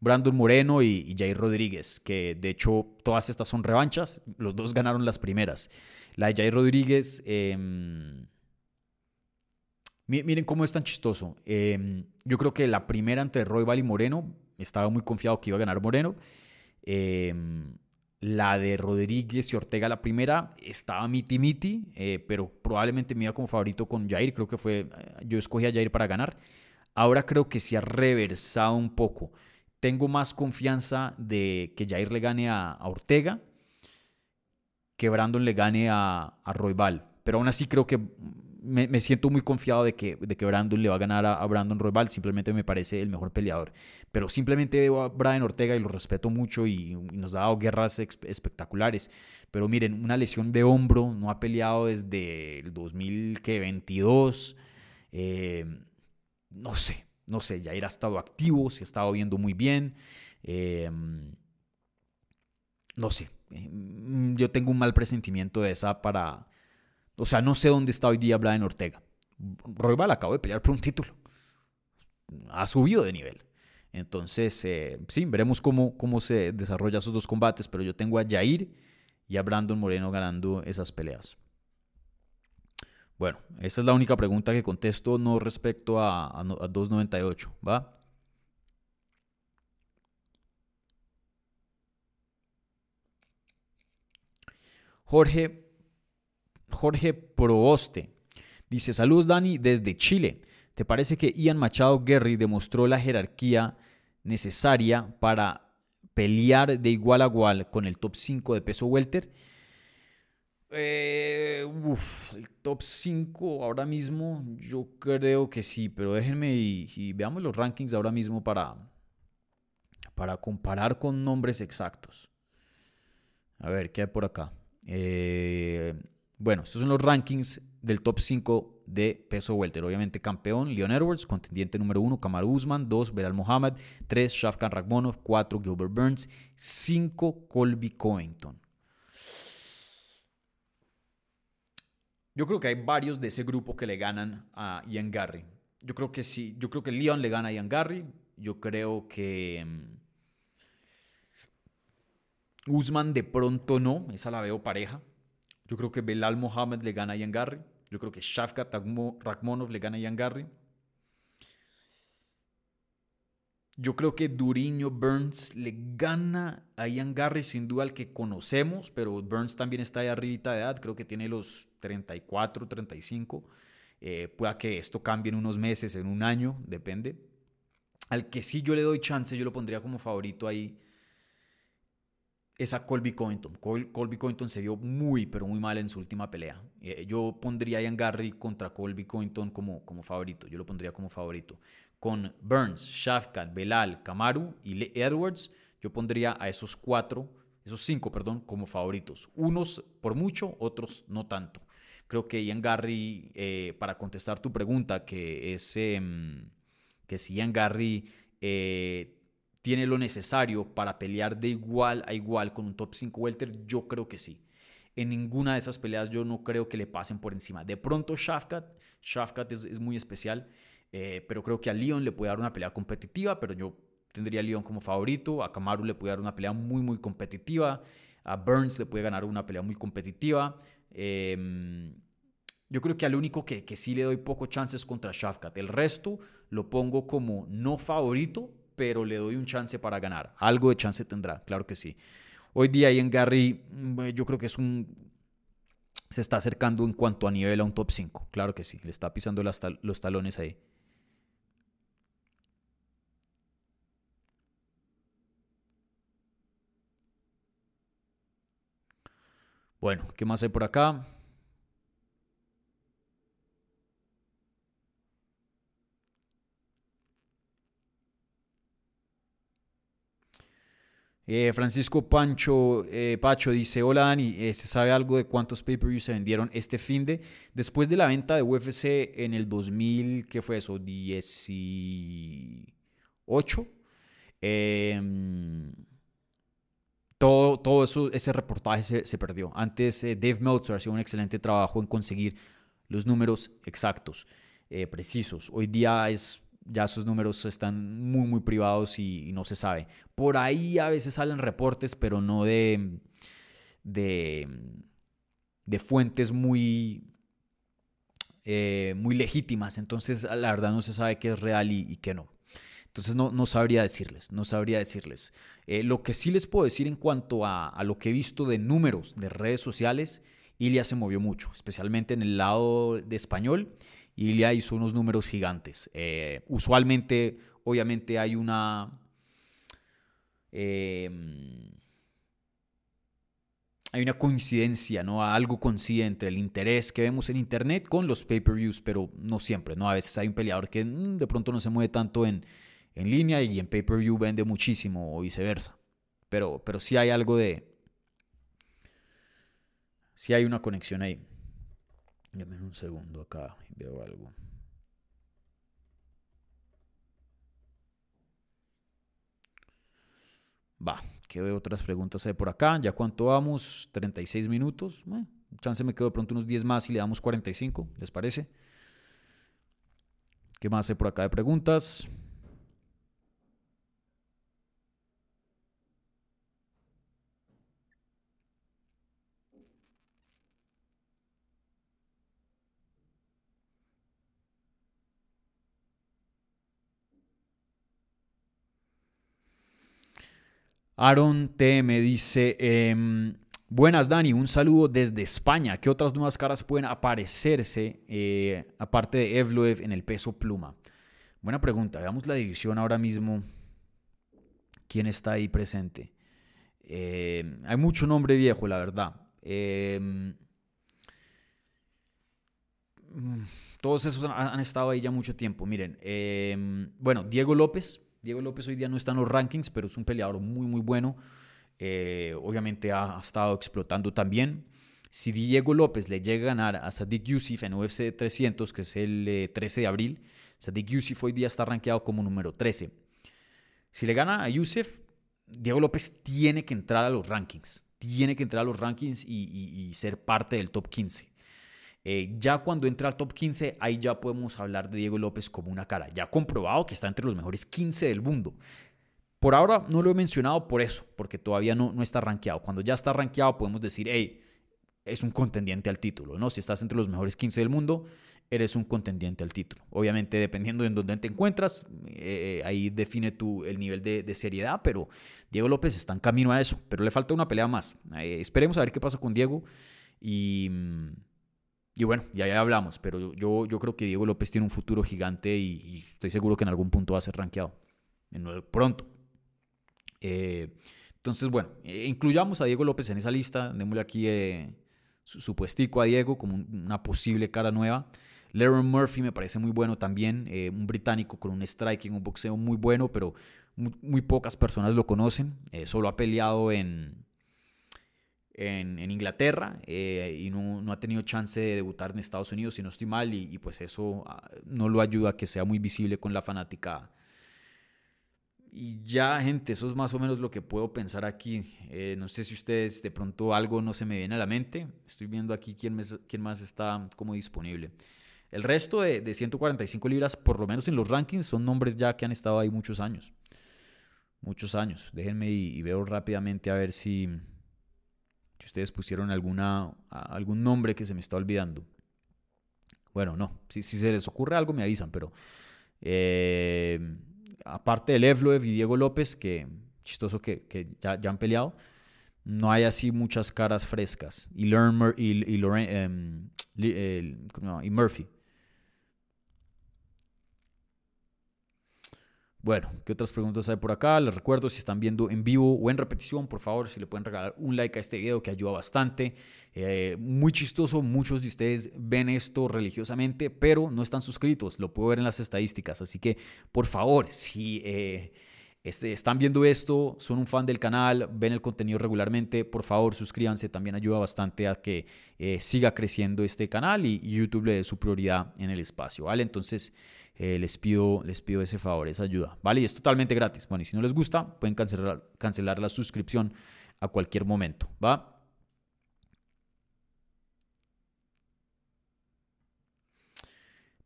Brandon Moreno y, Jair Rodríguez, que de hecho todas estas son revanchas, los dos ganaron las primeras. La de Jair Rodríguez, em, miren cómo es tan chistoso. Em, yo creo que la primera entre Royval y Moreno, estaba muy confiado que iba a ganar Moreno. Em, la de Rodríguez y Ortega, la primera, estaba miti miti, eh, pero probablemente me iba como favorito con Jair. Creo que fue, eh, yo escogí a Jair para ganar. Ahora creo que se ha reversado un poco tengo más confianza de que Jair le gane a, Ortega que Brandon le gane a, a Roybal. Pero aún así creo que me, siento muy confiado de que, de que Brandon le va a ganar a, Brandon Roybal. Simplemente me parece el mejor peleador. Pero simplemente veo a Brian Ortega y lo respeto mucho y, nos ha dado guerras espectaculares. Pero miren, una lesión de hombro, no ha peleado desde el 2022. Eh, no sé, no sé, ya ha estado activo, se ha estado viendo muy bien. Em, no sé, em, yo tengo un mal presentimiento de esa para... O sea, no sé dónde está hoy día Brian Ortega. Roybal acabó de pelear por un título. Ha subido de nivel. Entonces, eh, sí, veremos cómo, cómo se desarrollan esos dos combates, pero yo tengo a Jair y a Brandon Moreno ganando esas peleas. Bueno, esa es la única pregunta que contesto no respecto a, a, 298, ¿va? Jorge, Jorge Proboste dice, saludos Dani desde Chile. ¿Te parece que Ian Machado Guerri demostró la jerarquía necesaria para pelear de igual a igual con el top 5 de peso welter? Eh, el top 5 ahora mismo, yo creo que sí, pero déjenme y, veamos los rankings ahora mismo para, para comparar con nombres exactos. A ver, ¿qué hay por acá? Eh, bueno, estos son los rankings del top 5 de peso welter. Obviamente campeón, Leon Edwards, contendiente número 1, Kamaru Usman, 2, Belal Mohamed, 3, Shafkan Ragmonov, 4, Gilbert Burns, 5, Colby Covington. Yo creo que hay varios de ese grupo que le ganan a Ian Garry. Yo creo que sí. Yo creo que Leon le gana a Ian Garry. Yo creo que. Mm, Usman de pronto no. Esa la veo pareja. Yo creo que Belal Mohamed le gana a Ian Garry. Yo creo que Shafkat Rakhmonov le gana a Ian Garry. Yo creo que Duriño Burns le gana a Ian Garry, sin duda al que conocemos, pero Burns también está ahí arribita de edad, creo que tiene los 34, 35. Eh, pueda que esto cambie en unos meses, en un año, depende. Al que sí yo le doy chance, yo lo pondría como favorito ahí, es a Colby Covington. Colby Covington se vio muy, pero muy mal en su última pelea. Eh, yo pondría a Ian Garry contra Colby Covington como, como favorito. Yo lo pondría como favorito con Burns, Shafkat, Belal, Kamaru y Edwards, yo pondría a esos cuatro, esos cinco, perdón, como favoritos. Unos por mucho, otros no tanto. Creo que Ian Garry, eh, para contestar tu pregunta, que es em, que si Ian Garry eh, tiene lo necesario para pelear de igual a igual con un top 5 welter, yo creo que sí. En ninguna de esas peleas yo no creo que le pasen por encima. De pronto Shafkat, Shafkat es, es muy especial. Eh, pero creo que a Leon le puede dar una pelea competitiva, pero yo tendría a Leon como favorito. A Kamaru le puede dar una pelea muy, muy competitiva. A Burns le puede ganar una pelea muy competitiva. Em, yo creo que al único que, que sí le doy poco chances contra Shafkat. El resto lo pongo como no favorito, pero le doy un chance para ganar. Algo de chance tendrá, claro que sí. Hoy día en Gary, mm, yo creo que es un se está acercando en cuanto a nivel a un top 5. Claro que sí, le está pisando los talones ahí. Bueno, ¿qué más hay por acá? Eh, Francisco Pancho eh, Pacho dice, hola Dani, eh, ¿se sabe algo de cuántos pay-per-views se vendieron este fin de? Después de la venta de UFC en el 2000, ¿qué fue eso? 18. Em, todo, todo eso, ese reportaje se, se perdió. Antes Dave Meltzer hacía un excelente trabajo en conseguir los números exactos, precisos. Hoy día es ya esos números están muy, muy privados y, no se sabe. Por ahí a veces salen reportes, pero no de, de, de fuentes muy, eh, muy legítimas. Entonces, la verdad no se sabe qué es real y, qué no. Entonces no, no, sabría decirles, no sabría decirles. Eh, lo que sí les puedo decir en cuanto a, a, lo que he visto de números de redes sociales, Ilia se movió mucho, especialmente en el lado de español. Ilia hizo unos números gigantes. Eh, usualmente, obviamente, hay una... Em, hay una coincidencia, ¿no? Algo coincide entre el interés que vemos en Internet con los pay-per-views, pero no siempre, ¿no? A veces hay un peleador que mm, de pronto no se mueve tanto en, en línea y en pay-per-view vende muchísimo o viceversa. Pero, pero sí hay algo de... Sí hay una conexión ahí. Dame un segundo acá y veo algo. Va, que veo otras preguntas por acá. ¿Ya cuánto vamos? 36 minutos. Bueno, chance me quedo de pronto unos 10 más y le damos 45, ¿les parece? ¿Qué más hay por acá de preguntas? Aaron T dice, em, buenas Dani, un saludo desde España. ¿Qué otras nuevas caras pueden aparecerse eh, aparte de Evloev en el peso pluma? Buena pregunta. Veamos la división ahora mismo. ¿Quién está ahí presente? Em, hay mucho nombre viejo, la verdad. Em, todos esos han, han, estado ahí ya mucho tiempo. Miren, bueno, Diego López Diego López hoy día no está en los rankings, pero es un peleador muy, muy bueno. Eh, obviamente ha, estado explotando también. Si Diego López le llega a ganar a Sadiq Yusuf en UFC 300, que es el 13 eh, de abril, Sadiq Yusuf hoy día está rankeado como número 13. Si le gana a Yusuf, Diego López tiene que entrar a los rankings. Tiene que entrar a los rankings y ser parte del top 15. Eh, ya cuando entra al top 15, ahí ya podemos hablar de Diego López como una cara. Ya comprobado que está entre los mejores 15 del mundo. Por ahora no lo he mencionado por eso, porque todavía no, no está rankeado. Cuando ya está rankeado podemos decir, hey, es un contendiente al título, ¿no? Si estás entre los mejores 15 del mundo, eres un contendiente al título. Obviamente, dependiendo de en dónde te encuentras, eh, ahí define tu, el nivel de, seriedad, pero Diego López está en camino a eso, pero le falta una pelea más. Eh, esperemos a ver qué pasa con Diego y... Y bueno, ya, ya hablamos, pero yo, yo creo que Diego López tiene un futuro gigante y, estoy seguro que en algún punto va a ser rankeado. Pronto. Eh, entonces, bueno, eh, incluyamos a Diego López en esa lista. Démosle aquí eh, su, puestico a Diego como una posible cara nueva. Leron Murphy me parece muy bueno también. un británico con un striking, un boxeo muy bueno, pero muy pocas personas lo conocen. solo ha peleado en, en, Inglaterra eh, y no, ha tenido chance de debutar en Estados Unidos, si no estoy mal, y, pues eso ah, no lo ayuda a que sea muy visible con la fanática. Y ya, gente, eso es más o menos lo que puedo pensar aquí. Eh, no sé si ustedes de pronto algo no se me viene a la mente. Estoy viendo aquí quién, quién más está como disponible. El resto de, de 145 libras, por lo menos en los rankings, son nombres ya que han estado ahí muchos años. Muchos años. Déjenme y veo rápidamente a ver si, si ustedes pusieron alguna, algún nombre que se me está olvidando. Bueno, no, si, se les ocurre algo me avisan, pero eh, aparte de Evloev y Diego López, que chistoso que, que ya, ya, han peleado, no hay así muchas caras frescas. Y, Lerner, y, y, em, y Murphy. Bueno, ¿qué otras preguntas hay por acá? Les recuerdo, si están viendo en vivo o en repetición, por favor, si le pueden regalar un like a este video que ayuda bastante. Eh, muy chistoso, muchos de ustedes ven esto religiosamente, pero no están suscritos, lo puedo ver en las estadísticas. Así que, por favor, si... Eh, este, están viendo esto, son un fan del canal, ven el contenido regularmente, por favor suscríbanse, también ayuda bastante a que eh, siga creciendo este canal y, YouTube le dé su prioridad en el espacio, ¿vale? Entonces eh, les, pido, les pido ese favor, esa ayuda, ¿vale? Y es totalmente gratis. Bueno, y si no les gusta, pueden cancelar, cancelar la suscripción a cualquier momento, ¿va?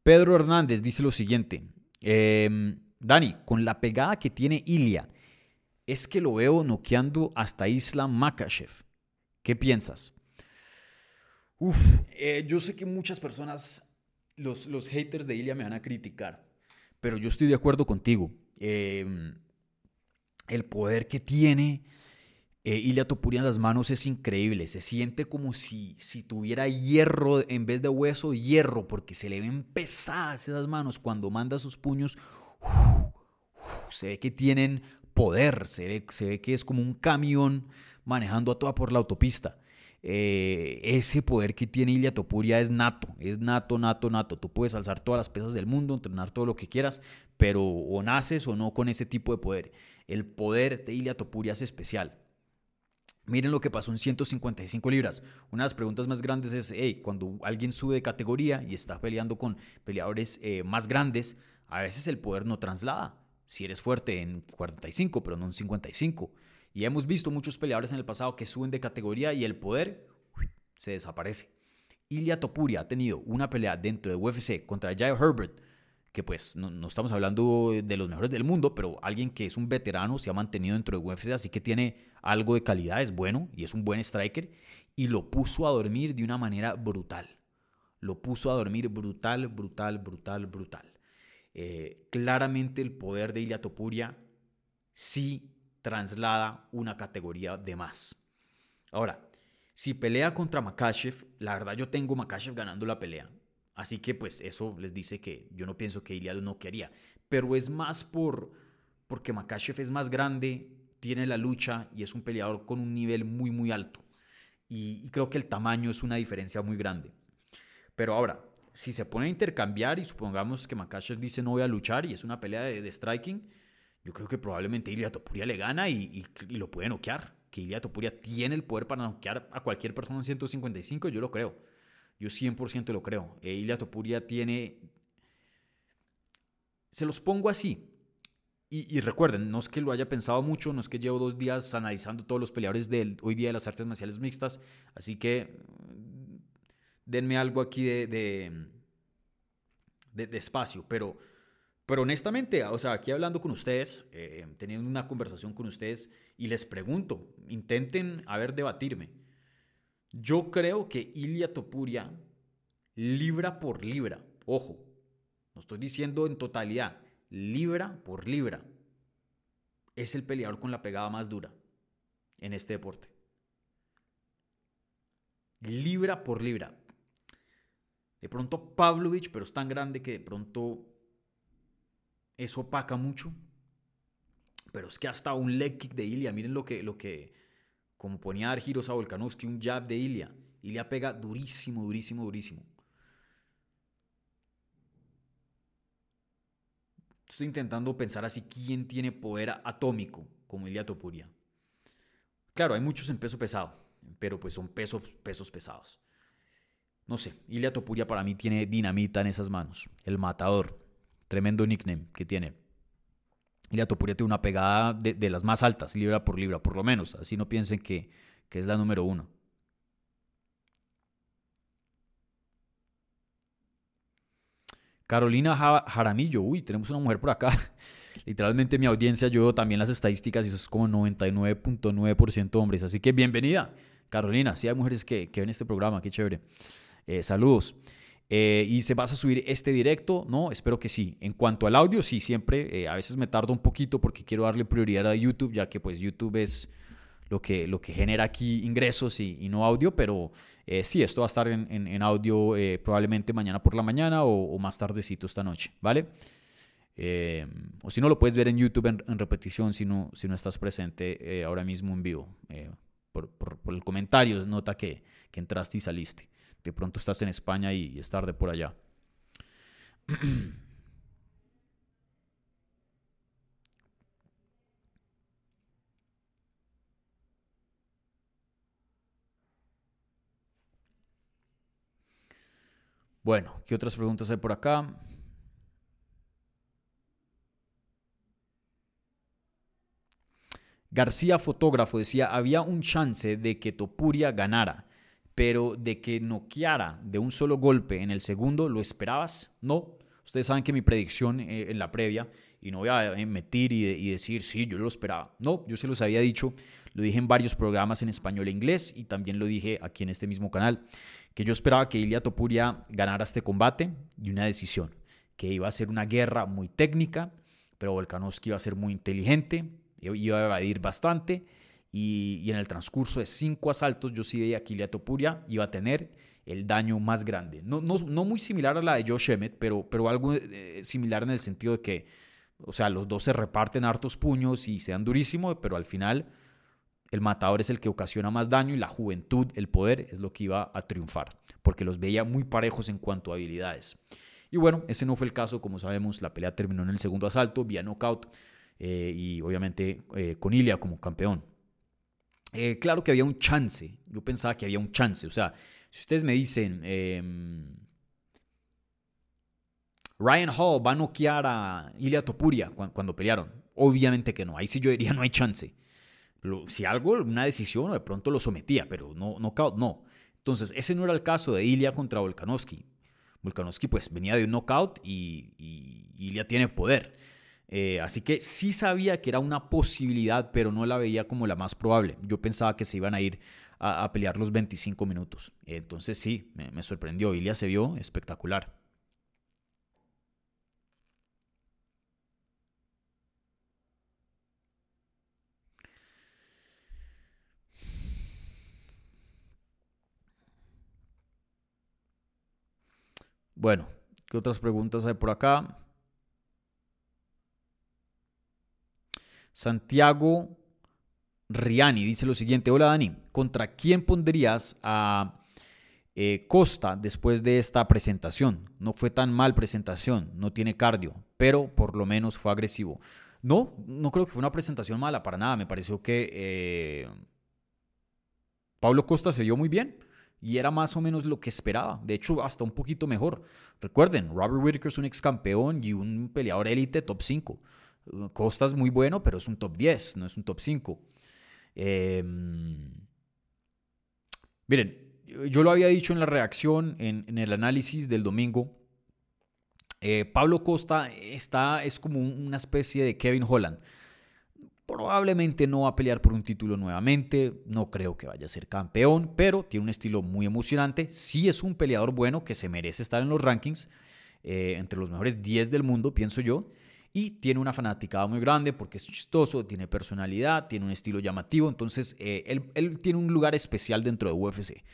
Pedro Hernández dice lo siguiente. Eh, Dani, con la pegada que tiene Ilya, es que lo veo noqueando hasta Islam Makachev. ¿Qué piensas? Uf, eh, yo sé que muchas personas, los, los, haters de Ilya me van a criticar, pero yo estoy de acuerdo contigo. Em, el poder que tiene eh, Ilya Topuria en las manos es increíble. Se siente como si, si tuviera hierro en vez de hueso, hierro, porque se le ven pesadas esas manos cuando manda sus puños se ve que tienen poder, se ve, se ve que es como un camión manejando a toda por la autopista. Eh, ese poder que tiene Ilia Topuria es nato, es nato, nato, nato. Tú puedes alzar todas las pesas del mundo, entrenar todo lo que quieras, pero o naces o no con ese tipo de poder. El poder de Ilia Topuria es especial. Miren lo que pasó en 155 libras. Una de las preguntas más grandes es, hey, cuando alguien sube de categoría y está peleando con peleadores eh, más grandes, a veces el poder no traslada. Si eres fuerte en 45, pero no en 55. Y hemos visto muchos peleadores en el pasado que suben de categoría y el poder se desaparece. Ilya Topuria ha tenido una pelea dentro de UFC contra Jai Herbert, que pues no, estamos hablando de los mejores del mundo, pero alguien que es un veterano, se ha mantenido dentro de UFC, así que tiene algo de calidad, es bueno y es un buen striker, y lo puso a dormir de una manera brutal. Lo puso a dormir brutal, brutal, brutal, brutal. Eh, claramente el poder de Ilia Topuria sí traslada una categoría de más. Ahora, si pelea contra Makashev, la verdad yo tengo Makashev ganando la pelea. Así que pues eso les dice que yo no pienso que Ilia no quería. Pero es más por porque Makashev es más grande, tiene la lucha y es un peleador con un nivel muy muy alto. Y, creo que el tamaño es una diferencia muy grande. Pero ahora, si se pone a intercambiar y supongamos que Makashev dice no voy a luchar y es una pelea de, striking, yo creo que probablemente Ilia Topuria le gana y, lo puede noquear. Que Ilia Topuria tiene el poder para noquear a cualquier persona en 155, yo lo creo. Yo 100% lo creo. E Ilia Topuria tiene... Se los pongo así. Y, recuerden, no es que lo haya pensado mucho, no es que llevo dos días analizando todos los peleadores de hoy día de las artes marciales mixtas, así que denme algo aquí de, de, espacio, pero, pero honestamente, o sea, aquí hablando con ustedes, eh, teniendo una conversación con ustedes y les pregunto, intenten, a ver, debatirme. Yo creo que Ilia Topuria, libra por libra, ojo, no estoy diciendo en totalidad, libra por libra, es el peleador con la pegada más dura en este deporte. Libra por libra. De pronto Pavlovich, pero es tan grande que de pronto eso opaca mucho. Pero es que hasta un leg kick de Ilya, miren lo que, lo que como ponía Argiros a Volkanovski, un jab de Ilya. Ilya pega durísimo, durísimo, durísimo. Estoy intentando pensar así quién tiene poder atómico como Ilya Topuria. Claro, hay muchos en peso pesado, pero pues son pesos, pesos pesados. No sé, Ilia Topuria para mí tiene dinamita en esas manos. El matador. Tremendo nickname que tiene. Ilia Topuria tiene una pegada de, las más altas, libra por libra, por lo menos. Así no piensen que, que es la número uno. Carolina Jaramillo, uy, tenemos una mujer por acá. Literalmente mi audiencia, yo también las estadísticas y eso es como 99.9% hombres. Así que bienvenida, Carolina. Sí hay mujeres que, que ven este programa, qué chévere. Eh, saludos. Eh, y se vas a subir este directo, ¿no? Espero que sí. En cuanto al audio, sí, siempre. Eh, a veces me tardo un poquito porque quiero darle prioridad a YouTube, ya que pues YouTube es lo que, lo que genera aquí ingresos y, no audio, pero sí, esto va a estar en, audio probablemente mañana por la mañana o, más tardecito esta noche, ¿vale? o si no, lo puedes ver en YouTube en, repetición si no, si no estás presente ahora mismo en vivo. Por, el comentario, nota que, que entraste y saliste de pronto estás en España y, y es tarde por allá. Bueno, ¿qué otras preguntas hay por acá? García Fotógrafo decía, había un chance de que Topuria ganara pero de que noqueara de un solo golpe en el segundo, ¿lo esperabas? No. Ustedes saben que mi predicción eh, en la previa, y no voy a metir y, y, decir, sí, yo lo esperaba. No, yo se los había dicho, lo dije en varios programas en español e inglés, y también lo dije aquí en este mismo canal, que yo esperaba que Ilia Topuria ganara este combate y una decisión, que iba a ser una guerra muy técnica, pero Volkanovski iba a ser muy inteligente, iba a evadir bastante y, en el transcurso de cinco asaltos yo sí veía que Ilia Topuria iba a tener el daño más grande. No, no, no muy similar a la de Josh Emmett, pero, pero algo eh, similar en el sentido de que, o sea, los dos se reparten hartos puños y se dan durísimo, pero al final el matador es el que ocasiona más daño y la juventud, el poder, es lo que iba a triunfar, porque los veía muy parejos en cuanto a habilidades. Y bueno, ese no fue el caso, como sabemos, la pelea terminó en el segundo asalto, vía knockout eh, y obviamente eh, con Ilia como campeón. Eh, claro que había un chance, yo pensaba que había un chance, o sea, si ustedes me dicen, em, Ryan Hall va a noquear a Ilia Topuria cuando, pelearon, obviamente que no, ahí sí yo diría no hay chance. Si algo, una decisión, de pronto lo sometía, pero no, knockout, no. Entonces, ese no era el caso de Ilia contra Volkanovski. Volkanovski pues venía de un knockout y, Ilia tiene poder. Eh, así que sí sabía que era una posibilidad, pero no la veía como la más probable. Yo pensaba que se iban a ir a, pelear los 25 minutos. Entonces sí, me, me sorprendió. Ilia se vio espectacular. Bueno, ¿qué otras preguntas hay por acá? Santiago Riani dice lo siguiente, hola Dani, ¿contra quién pondrías a eh, Costa después de esta presentación? No fue tan mal presentación, no tiene cardio, pero por lo menos fue agresivo. No, no creo que fue una presentación mala para nada, me pareció que eh, Pablo Costa se vio muy bien y era más o menos lo que esperaba, de hecho hasta un poquito mejor. Recuerden, Robert Whittaker es un ex campeón y un peleador élite top 5. Costa es muy bueno, pero es un top 10, no es un top 5. Em, miren, yo lo había dicho en la reacción, en, el análisis del domingo. Eh, Pablo Costa está, es como una especie de Kevin Holland. Probablemente no va a pelear por un título nuevamente, no creo que vaya a ser campeón, pero tiene un estilo muy emocionante. Sí es un peleador bueno que se merece estar en los rankings, eh, entre los mejores 10 del mundo, pienso yo y tiene una fanaticada muy grande porque es chistoso, tiene personalidad, tiene un estilo llamativo, entonces eh, él, tiene un lugar especial dentro de UFC.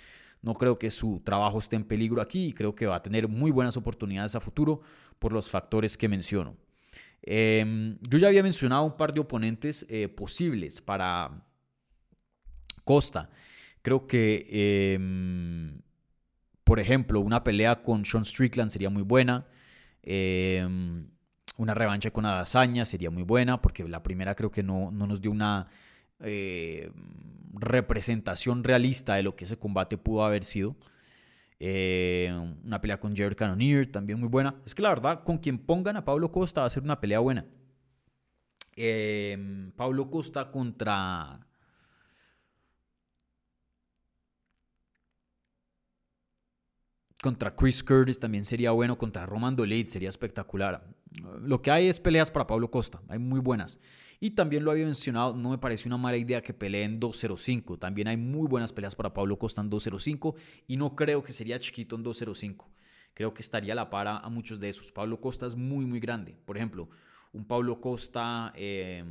No creo que su trabajo esté en peligro aquí y creo que va a tener muy buenas oportunidades a futuro por los factores que menciono. Em, yo ya había mencionado un par de oponentes eh, posibles para Costa. Creo que, em, por ejemplo, una pelea con Sean Strickland sería muy buena. Eh, una revancha con Adazaña sería muy buena, porque la primera creo que no, nos dio una eh, representación realista de lo que ese combate pudo haber sido. Eh, una pelea con Jared Cannonier también muy buena. Es que la verdad, con quien pongan a Pablo Costa va a ser una pelea buena. Eh, Pablo Costa contra Contra Chris Curtis también sería bueno. Contra Roman Dolid sería espectacular. Lo que hay es peleas para Pablo Costa. Hay muy buenas. Y también lo había mencionado, no me parece una mala idea que peleen 205. También hay muy buenas peleas para Pablo Costa en 205. Y no creo que sería chiquito en 205. Creo que estaría a la para a muchos de esos. Pablo Costa es muy, muy grande. Por ejemplo, un Pablo Costa eh,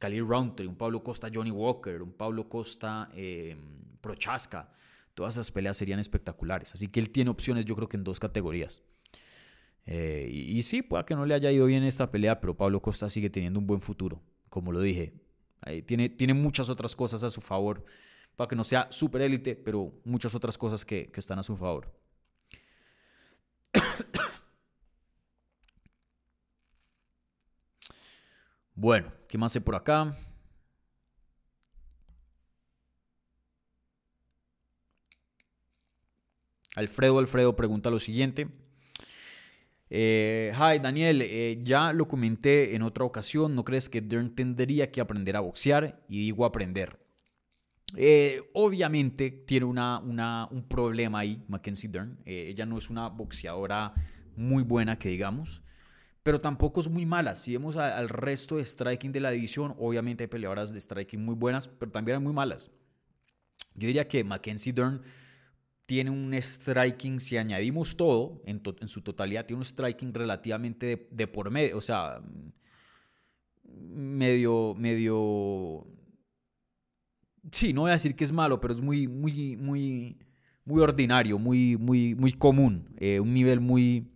Khalil Roundtree, un Pablo Costa Johnny Walker, un Pablo Costa eh, Prochaska. Todas esas peleas serían espectaculares. Así que él tiene opciones, yo creo que en dos categorías. Eh, y, sí, puede que no le haya ido bien esta pelea, pero Pablo Costa sigue teniendo un buen futuro. Como lo dije, tiene, tiene muchas otras cosas a su favor. Para que no sea super élite, pero muchas otras cosas que, que están a su favor. bueno, ¿qué más sé por acá? Alfredo Alfredo pregunta lo siguiente. Eh, hi Daniel, eh, ya lo comenté en otra ocasión, ¿no crees que Dern tendría que aprender a boxear? Y digo aprender. Eh, obviamente tiene un problema ahí, Mackenzie Dern. ella no es una boxeadora muy buena, que digamos, pero tampoco es muy mala. Si vemos al resto de striking de la división, obviamente hay peleadoras de striking muy buenas, pero también hay muy malas. Yo diría que Mackenzie Dern tiene un striking, si añadimos todo en, su totalidad, tiene un striking relativamente de, por medio, o sea, medio, medio, sí, no voy a decir que es malo, pero es muy, muy, muy, muy ordinario, muy, muy, muy común, eh, un nivel muy,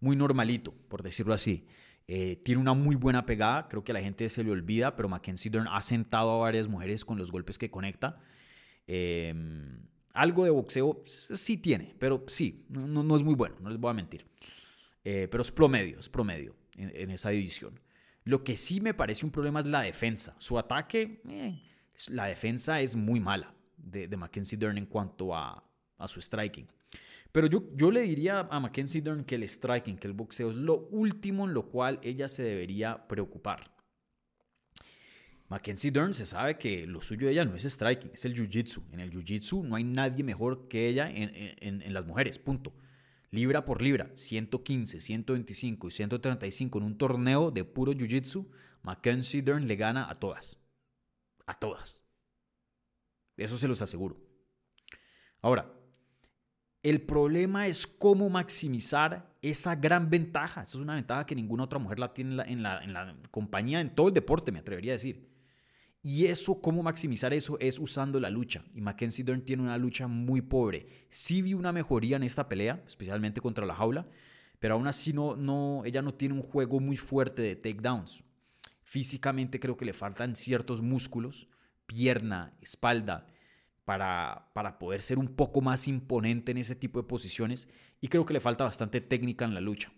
muy normalito, por decirlo así. Eh, tiene una muy buena pegada, creo que a la gente se le olvida, pero Mackenzie Dern ha sentado a varias mujeres con los golpes que conecta. Eh, algo de boxeo sí tiene, pero sí, no, es muy bueno, no les voy a mentir. Eh, pero es promedio, es promedio en, esa división. Lo que sí me parece un problema es la defensa. Su ataque, eh, la defensa es muy mala de, Mackenzie Dern en cuanto a, a su striking. Pero yo, yo le diría a Mackenzie Dern que el striking, que el boxeo es lo último en lo cual ella se debería preocupar. Mackenzie Dern se sabe que lo suyo de ella no es striking, es el jiu-jitsu. En el jiu-jitsu no hay nadie mejor que ella en, las mujeres, punto. Libra por libra, 115, 125 y 135 en un torneo de puro jiu-jitsu, Mackenzie Dern le gana a todas. A todas. Eso se los aseguro. Ahora, el problema es cómo maximizar esa gran ventaja. Esa es una ventaja que ninguna otra mujer la tiene en la, en la compañía, en todo el deporte, me atrevería a decir. Y eso, cómo maximizar eso, es usando la lucha. Y Mackenzie Dern tiene una lucha muy pobre. Sí vi una mejoría en esta pelea, especialmente contra la jaula, pero aún así no, no, ella no tiene un juego muy fuerte de takedowns. Físicamente creo que le faltan ciertos músculos, pierna, espalda, para, para poder ser un poco más imponente en ese tipo de posiciones. Y creo que le falta bastante técnica en la lucha.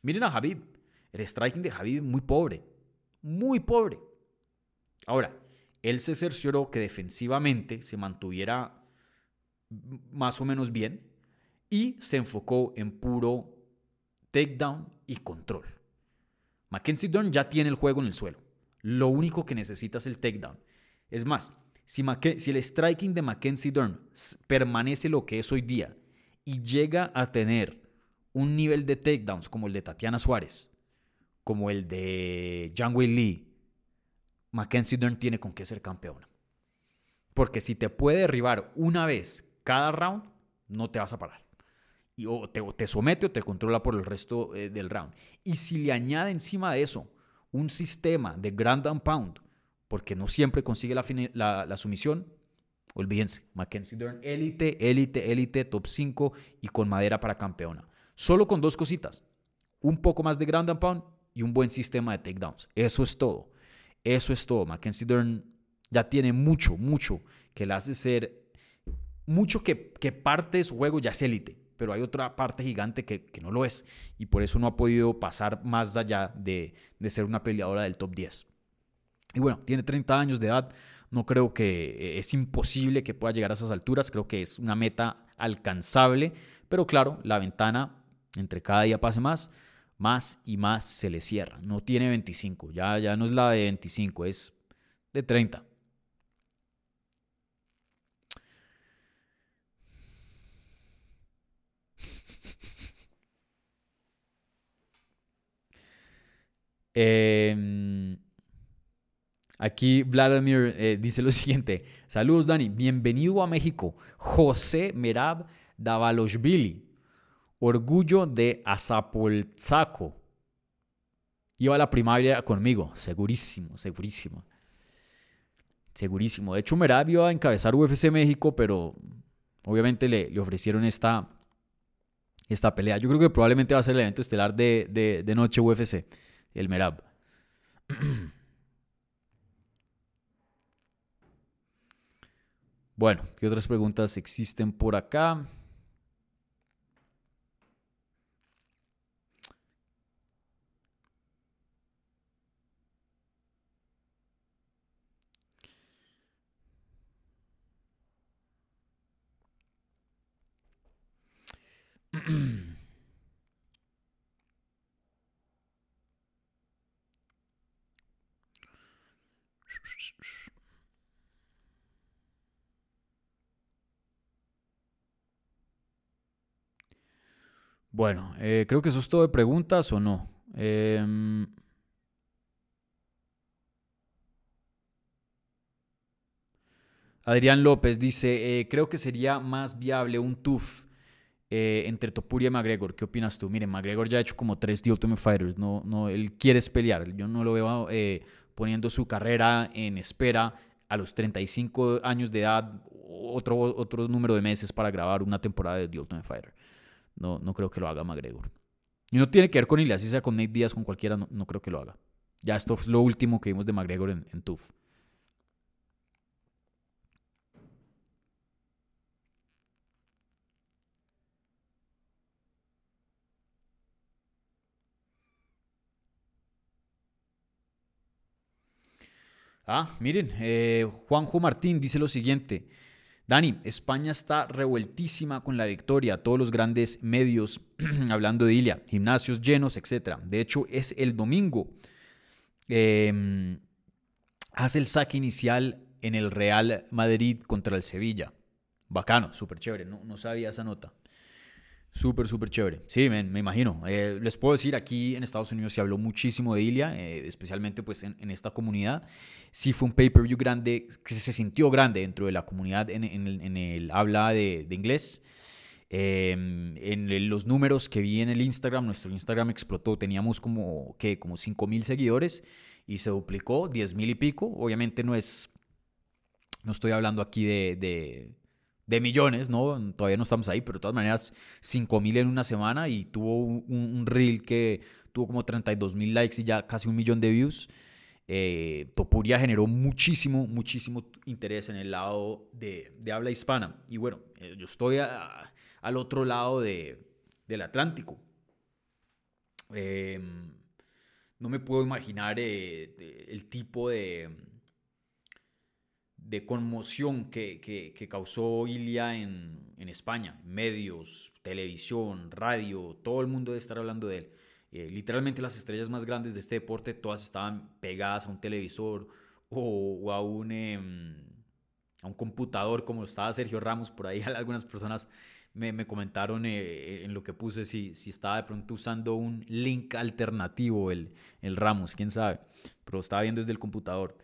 Miren a Habib. El striking de es muy pobre. Muy pobre. Ahora, él se cercioró que defensivamente se mantuviera más o menos bien y se enfocó en puro takedown y control. Mackenzie Dern ya tiene el juego en el suelo. Lo único que necesita es el takedown. Es más, si, el striking de Mackenzie Dern permanece lo que es hoy día y llega a tener un nivel de takedowns como el de Tatiana Suárez, como el de Wei Li, Mackenzie Dern tiene con qué ser campeona. Porque si te puede derribar una vez cada round, no te vas a parar. Y o te, somete o te controla por el resto eh, del round. Y si le añade encima de eso un sistema de ground and pound, porque no siempre consigue la, la, sumisión, olvídense. Mackenzie Dern, élite, élite, élite, top 5 y con madera para campeona. Solo con dos cositas. Un poco más de ground and pound y un buen sistema de takedowns. Eso es todo. Eso es todo. Mackenzie Dern ya tiene mucho, mucho que le hace ser, mucho que, que parte de su juego ya es élite, pero hay otra parte gigante que, que, no lo es y por eso no ha podido pasar más allá de, de ser una peleadora del top 10. Y bueno, tiene 30 años de edad, no creo que eh, es imposible que pueda llegar a esas alturas, creo que es una meta alcanzable, pero claro, la ventana entre cada día pase más más y más se le cierra. No tiene 25, ya, ya no es la de 25, es de 30. Em, aquí Vladimir eh, dice lo siguiente. Saludos Dani, bienvenido a México. José Merab Davaloshvili. Orgullo de Azapolzaco. Iba a la primaria conmigo, segurísimo, segurísimo. Segurísimo. De hecho, Merab iba a encabezar UFC México, pero obviamente le, le ofrecieron esta, esta pelea. Yo creo que probablemente va a ser el evento estelar de, de noche UFC, el Merab. Bueno, ¿qué otras preguntas existen por acá? Bueno, eh, creo que eso es todo de preguntas o no. Em, Adrián López dice, eh, creo que sería más viable un TUF eh, entre Topuria y McGregor. ¿Qué opinas tú? Miren, McGregor ya ha hecho como tres The Ultimate Fighters. No, no, él quiere pelear. Yo no lo veo poniendo su carrera en espera a los 35 años de edad, otro, otro número de meses para grabar una temporada de The Ultimate Fighter. No, no creo que lo haga McGregor. Y no tiene que ver con Ilya, si sea con Nate Díaz, con cualquiera, no, creo que lo haga. Ya esto es lo último que vimos de McGregor en, en TUF. Ah, miren, eh, Juanjo Martín dice lo siguiente. Dani, España está revueltísima con la victoria. Todos los grandes medios hablando de Ilia, gimnasios llenos, etc. De hecho, es el domingo. Em, hace el saque inicial en el Real Madrid contra el Sevilla. Bacano, súper chévere. No, no sabía esa nota. Súper, súper chévere. Sí, me imagino. Eh, les puedo decir, aquí en Estados Unidos se habló muchísimo de Ilia, eh, especialmente pues en, esta comunidad. Sí fue un pay-per-view grande, que se sintió grande dentro de la comunidad en, el, habla de, inglés. Em, en los números que vi en el Instagram, nuestro Instagram explotó, teníamos como, ¿qué? Como 5 mil seguidores y se duplicó, 10 mil y pico. Obviamente no es, no estoy hablando aquí de millones, ¿no? Todavía no estamos ahí, pero de todas maneras, 5 mil en una semana y tuvo un, reel que tuvo como 32 mil likes y ya casi un millón de views. Eh, Topuria generó muchísimo, muchísimo interés en el lado de, habla hispana. Y bueno, eh, yo estoy al otro lado del Atlántico. Em, no me puedo imaginar eh, el tipo de de conmoción que, que, causó Ilia en, en, España, medios, televisión, radio, todo el mundo debe estar hablando de él. Eh, literalmente las estrellas más grandes de este deporte todas estaban pegadas a un televisor o, a, un, em, a un computador como estaba Sergio Ramos, por ahí algunas personas me, me comentaron eh, en lo que puse si, si estaba de pronto usando un link alternativo el, el Ramos, quién sabe, pero estaba viendo desde el computador.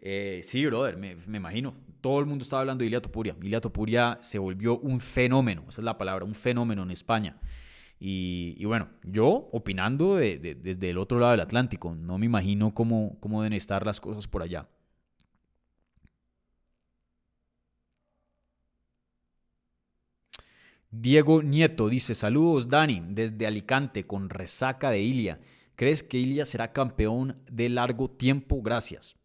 Eh, sí, brother, me, imagino. Todo el mundo estaba hablando de Ilia Topuria. Ilia Topuria se volvió un fenómeno, esa es la palabra, un fenómeno en España. Y, bueno, yo opinando desde el otro lado del Atlántico, no me imagino cómo, cómo deben estar las cosas por allá. Diego Nieto dice, saludos Dani, desde Alicante con resaca de Ilia. ¿Crees que Ilia será campeón de largo tiempo? Gracias.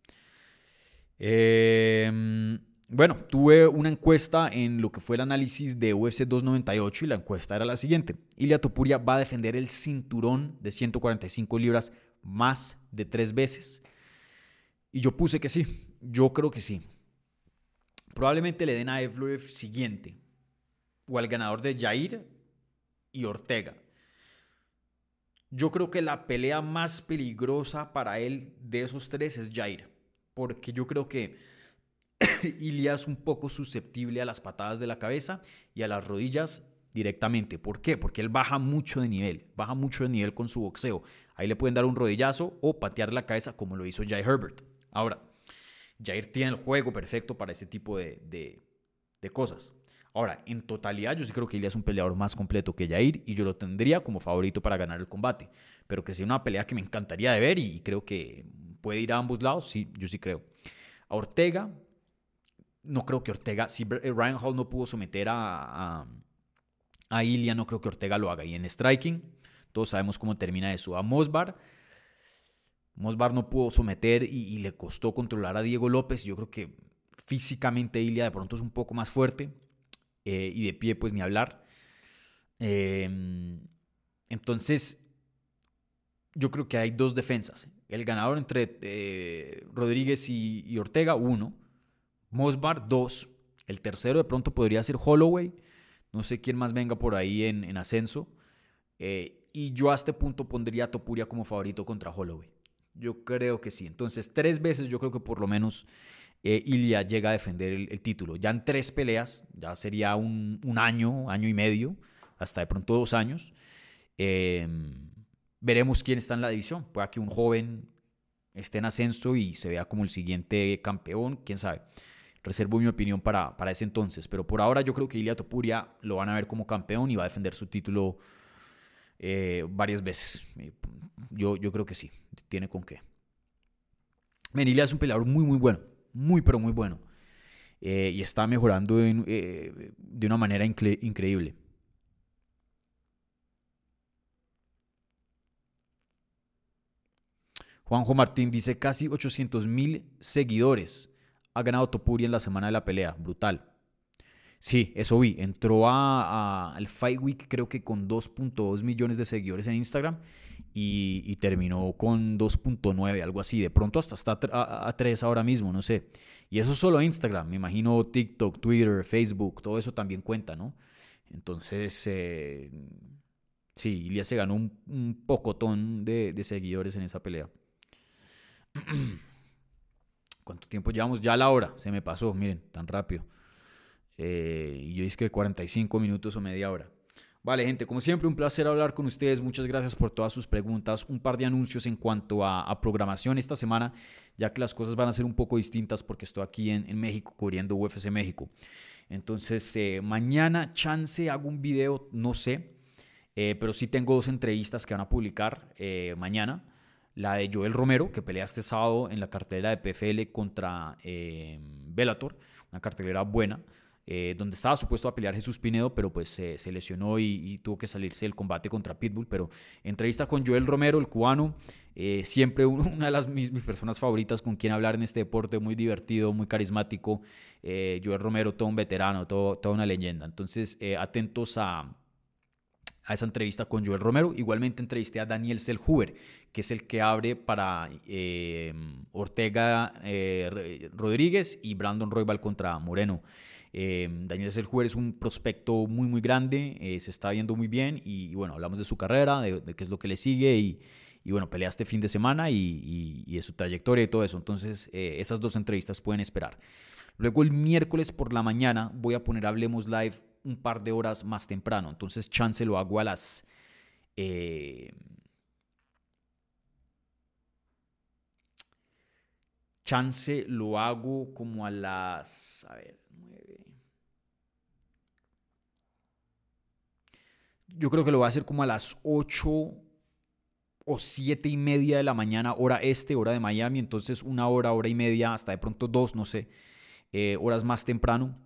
Em, bueno, tuve una encuesta en lo que fue el análisis de UFC 298 y la encuesta era la siguiente. Ilia Topuria va a defender el cinturón de 145 libras más de tres veces. Y yo puse que sí, yo creo que sí. Probablemente le den a Evloev siguiente o al ganador de Jair y Ortega. Yo creo que la pelea más peligrosa para él de esos tres es Jair porque yo creo que Ilia es un poco susceptible a las patadas de la cabeza y a las rodillas directamente. ¿Por qué? Porque él baja mucho de nivel, baja mucho de nivel con su boxeo. Ahí le pueden dar un rodillazo o patear la cabeza como lo hizo Jair Herbert. Ahora, Jair tiene el juego perfecto para ese tipo de, cosas. Ahora, en totalidad yo sí creo que Ilia es un peleador más completo que Jair y yo lo tendría como favorito para ganar el combate. Pero que sea una pelea que me encantaría de ver y creo que puede ir a ambos lados, sí, yo sí creo. A Ortega, no creo que Ortega, si eh, Ryan Hall no pudo someter a, a, a Ilya, no creo que Ortega lo haga. Y en striking, todos sabemos cómo termina eso. A Mosbar, Mosbar no pudo someter y, le costó controlar a Diego López. Yo creo que físicamente Ilya de pronto es un poco más fuerte eh, y de pie pues ni hablar. Em, entonces, yo creo que hay dos defensas. El ganador entre eh, Rodríguez y, Ortega, uno. Mosbar, dos. El tercero de pronto podría ser Holloway. No sé quién más venga por ahí en, en ascenso. Eh, y yo a este punto pondría a Topuria como favorito contra Holloway. Yo creo que sí. Entonces, tres veces yo creo que por lo menos eh, Ilya llega a defender el, título. Ya en tres peleas, ya sería un, un, año, año y medio, hasta de pronto dos años. Em, veremos quién está en la división. Puede que un joven esté en ascenso y se vea como el siguiente campeón, quién sabe. Reservo mi opinión para, para ese entonces, pero por ahora yo creo que Ilya Topuria lo van a ver como campeón y va a defender su título eh, varias veces. Eh, yo, yo creo que sí, tiene con qué. Menilia es un peleador muy, muy bueno, muy, pero muy bueno. Eh, y está mejorando de una manera increíble. Juanjo Martín dice casi 800 mil seguidores. Ha ganado Topuria en la semana de la pelea. Brutal. Sí, eso vi. Entró al Fight Week creo que con 2.2 millones de seguidores en Instagram y, terminó con 2.9, algo así. De pronto hasta está a, 3 ahora mismo, no sé. Y eso solo Instagram. Me imagino TikTok, Twitter, Facebook, todo eso también cuenta, ¿no? Entonces, eh, sí, Ilya se ganó un, pocotón de, de seguidores en esa pelea. ¿Cuánto tiempo llevamos? Ya la hora. Se me pasó, miren, tan rápido. Eh, y yo dije que 45 minutos o media hora. Vale, gente, como siempre, un placer hablar con ustedes. Muchas gracias por todas sus preguntas. Un par de anuncios en cuanto a, programación esta semana, ya que las cosas van a ser un poco distintas porque estoy aquí en, México cubriendo UFC México. Entonces, eh, mañana, chance, hago un video, no sé, eh, pero sí tengo dos entrevistas que van a publicar mañana. La de Joel Romero, que pelea este sábado en la cartelera de PFL contra Bellator, una cartelera buena eh, donde estaba supuesto a pelear Jesús Pinedo, pero pues se lesionó y, tuvo que salirse del combate contra Pitbull. Pero entrevista con Joel Romero, el cubano, eh, siempre una de las, mis, personas favoritas con quien hablar en este deporte, muy divertido, muy carismático. Eh, Joel Romero, todo un veterano, todo, toda una leyenda. Entonces, atentos a, a esa entrevista con Joel Romero. Igualmente entrevisté a Daniel Selhuber, que es el que abre para Ortega Rodríguez y Brandon Roybal contra Moreno. Eh, Daniel Seljuer es un prospecto muy, muy grande, eh, se está viendo muy bien y, bueno, hablamos de su carrera, de, qué es lo que le sigue y, bueno, pelea este fin de semana y, de su trayectoria y todo eso. Entonces, eh, esas dos entrevistas pueden esperar. Luego el miércoles por la mañana voy a poner Hablemos Live un par de horas más temprano. Entonces, chance lo hago a las... chance lo hago como a las... A ver, Yo creo que lo voy a hacer como a las 8 o 7 y media de la mañana, hora este, hora de Miami. Entonces una hora, hora y media, hasta de pronto dos, no sé, eh, horas más temprano.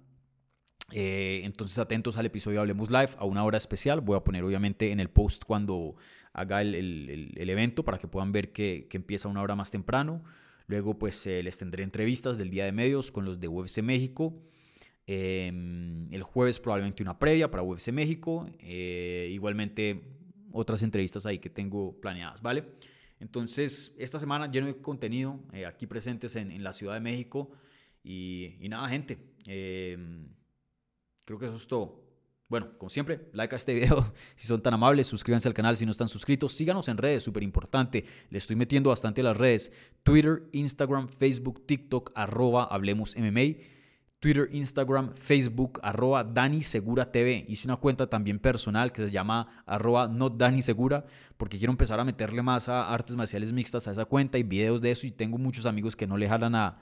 Eh, entonces atentos al episodio Hablemos Live a una hora especial. Voy a poner obviamente en el post cuando haga el, evento para que puedan ver que, empieza una hora más temprano. Luego pues eh, les tendré entrevistas del día de medios con los de UFC México. Em, el jueves probablemente una previa para UFC México. Eh, igualmente otras entrevistas ahí que tengo planeadas, ¿vale? Entonces, esta semana lleno de contenido eh, aquí presentes en, la Ciudad de México. Y, nada, gente. Creo que eso es todo. Bueno, como siempre, like a este video si son tan amables, suscríbanse al canal si no están suscritos, síganos en redes, súper importante, le estoy metiendo bastante a las redes, Twitter, Instagram, Facebook, TikTok, arroba Hablemos MMA. Twitter, Instagram, Facebook, arroba Dani Segura TV. Hice una cuenta también personal que se llama arroba no Dani Segura, porque quiero empezar a meterle más a artes marciales mixtas a esa cuenta y videos de eso. Y tengo muchos amigos que no le jalan a,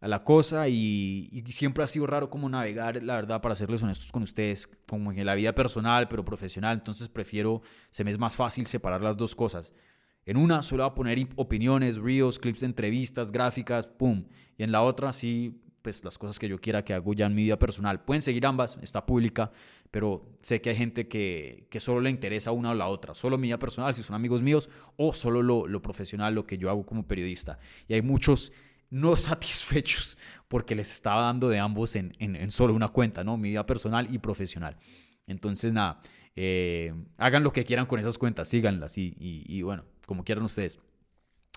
la cosa. Y, siempre ha sido raro como navegar, la verdad, para serles honestos con ustedes, como en la vida personal, pero profesional. Entonces prefiero, se me es más fácil separar las dos cosas. En una solo voy a poner opiniones, reels, clips de entrevistas, gráficas, pum. Y en la otra sí pues las cosas que yo quiera que hago ya en mi vida personal. Pueden seguir ambas, está pública, pero sé que hay gente que, que solo le interesa una o la otra, solo mi vida personal, si son amigos míos, o solo lo, lo profesional, lo que yo hago como periodista. Y hay muchos no satisfechos porque les estaba dando de ambos en, en, solo una cuenta, ¿no? Mi vida personal y profesional. Entonces, nada, eh, hagan lo que quieran con esas cuentas, síganlas y, y, bueno, como quieran ustedes.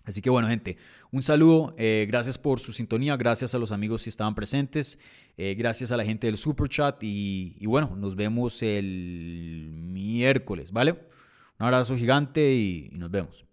Así que bueno, gente, un saludo, eh, gracias por su sintonía, gracias a los amigos que estaban presentes, eh, gracias a la gente del Super Chat y, y bueno, nos vemos el miércoles, ¿vale? Un abrazo gigante y nos vemos.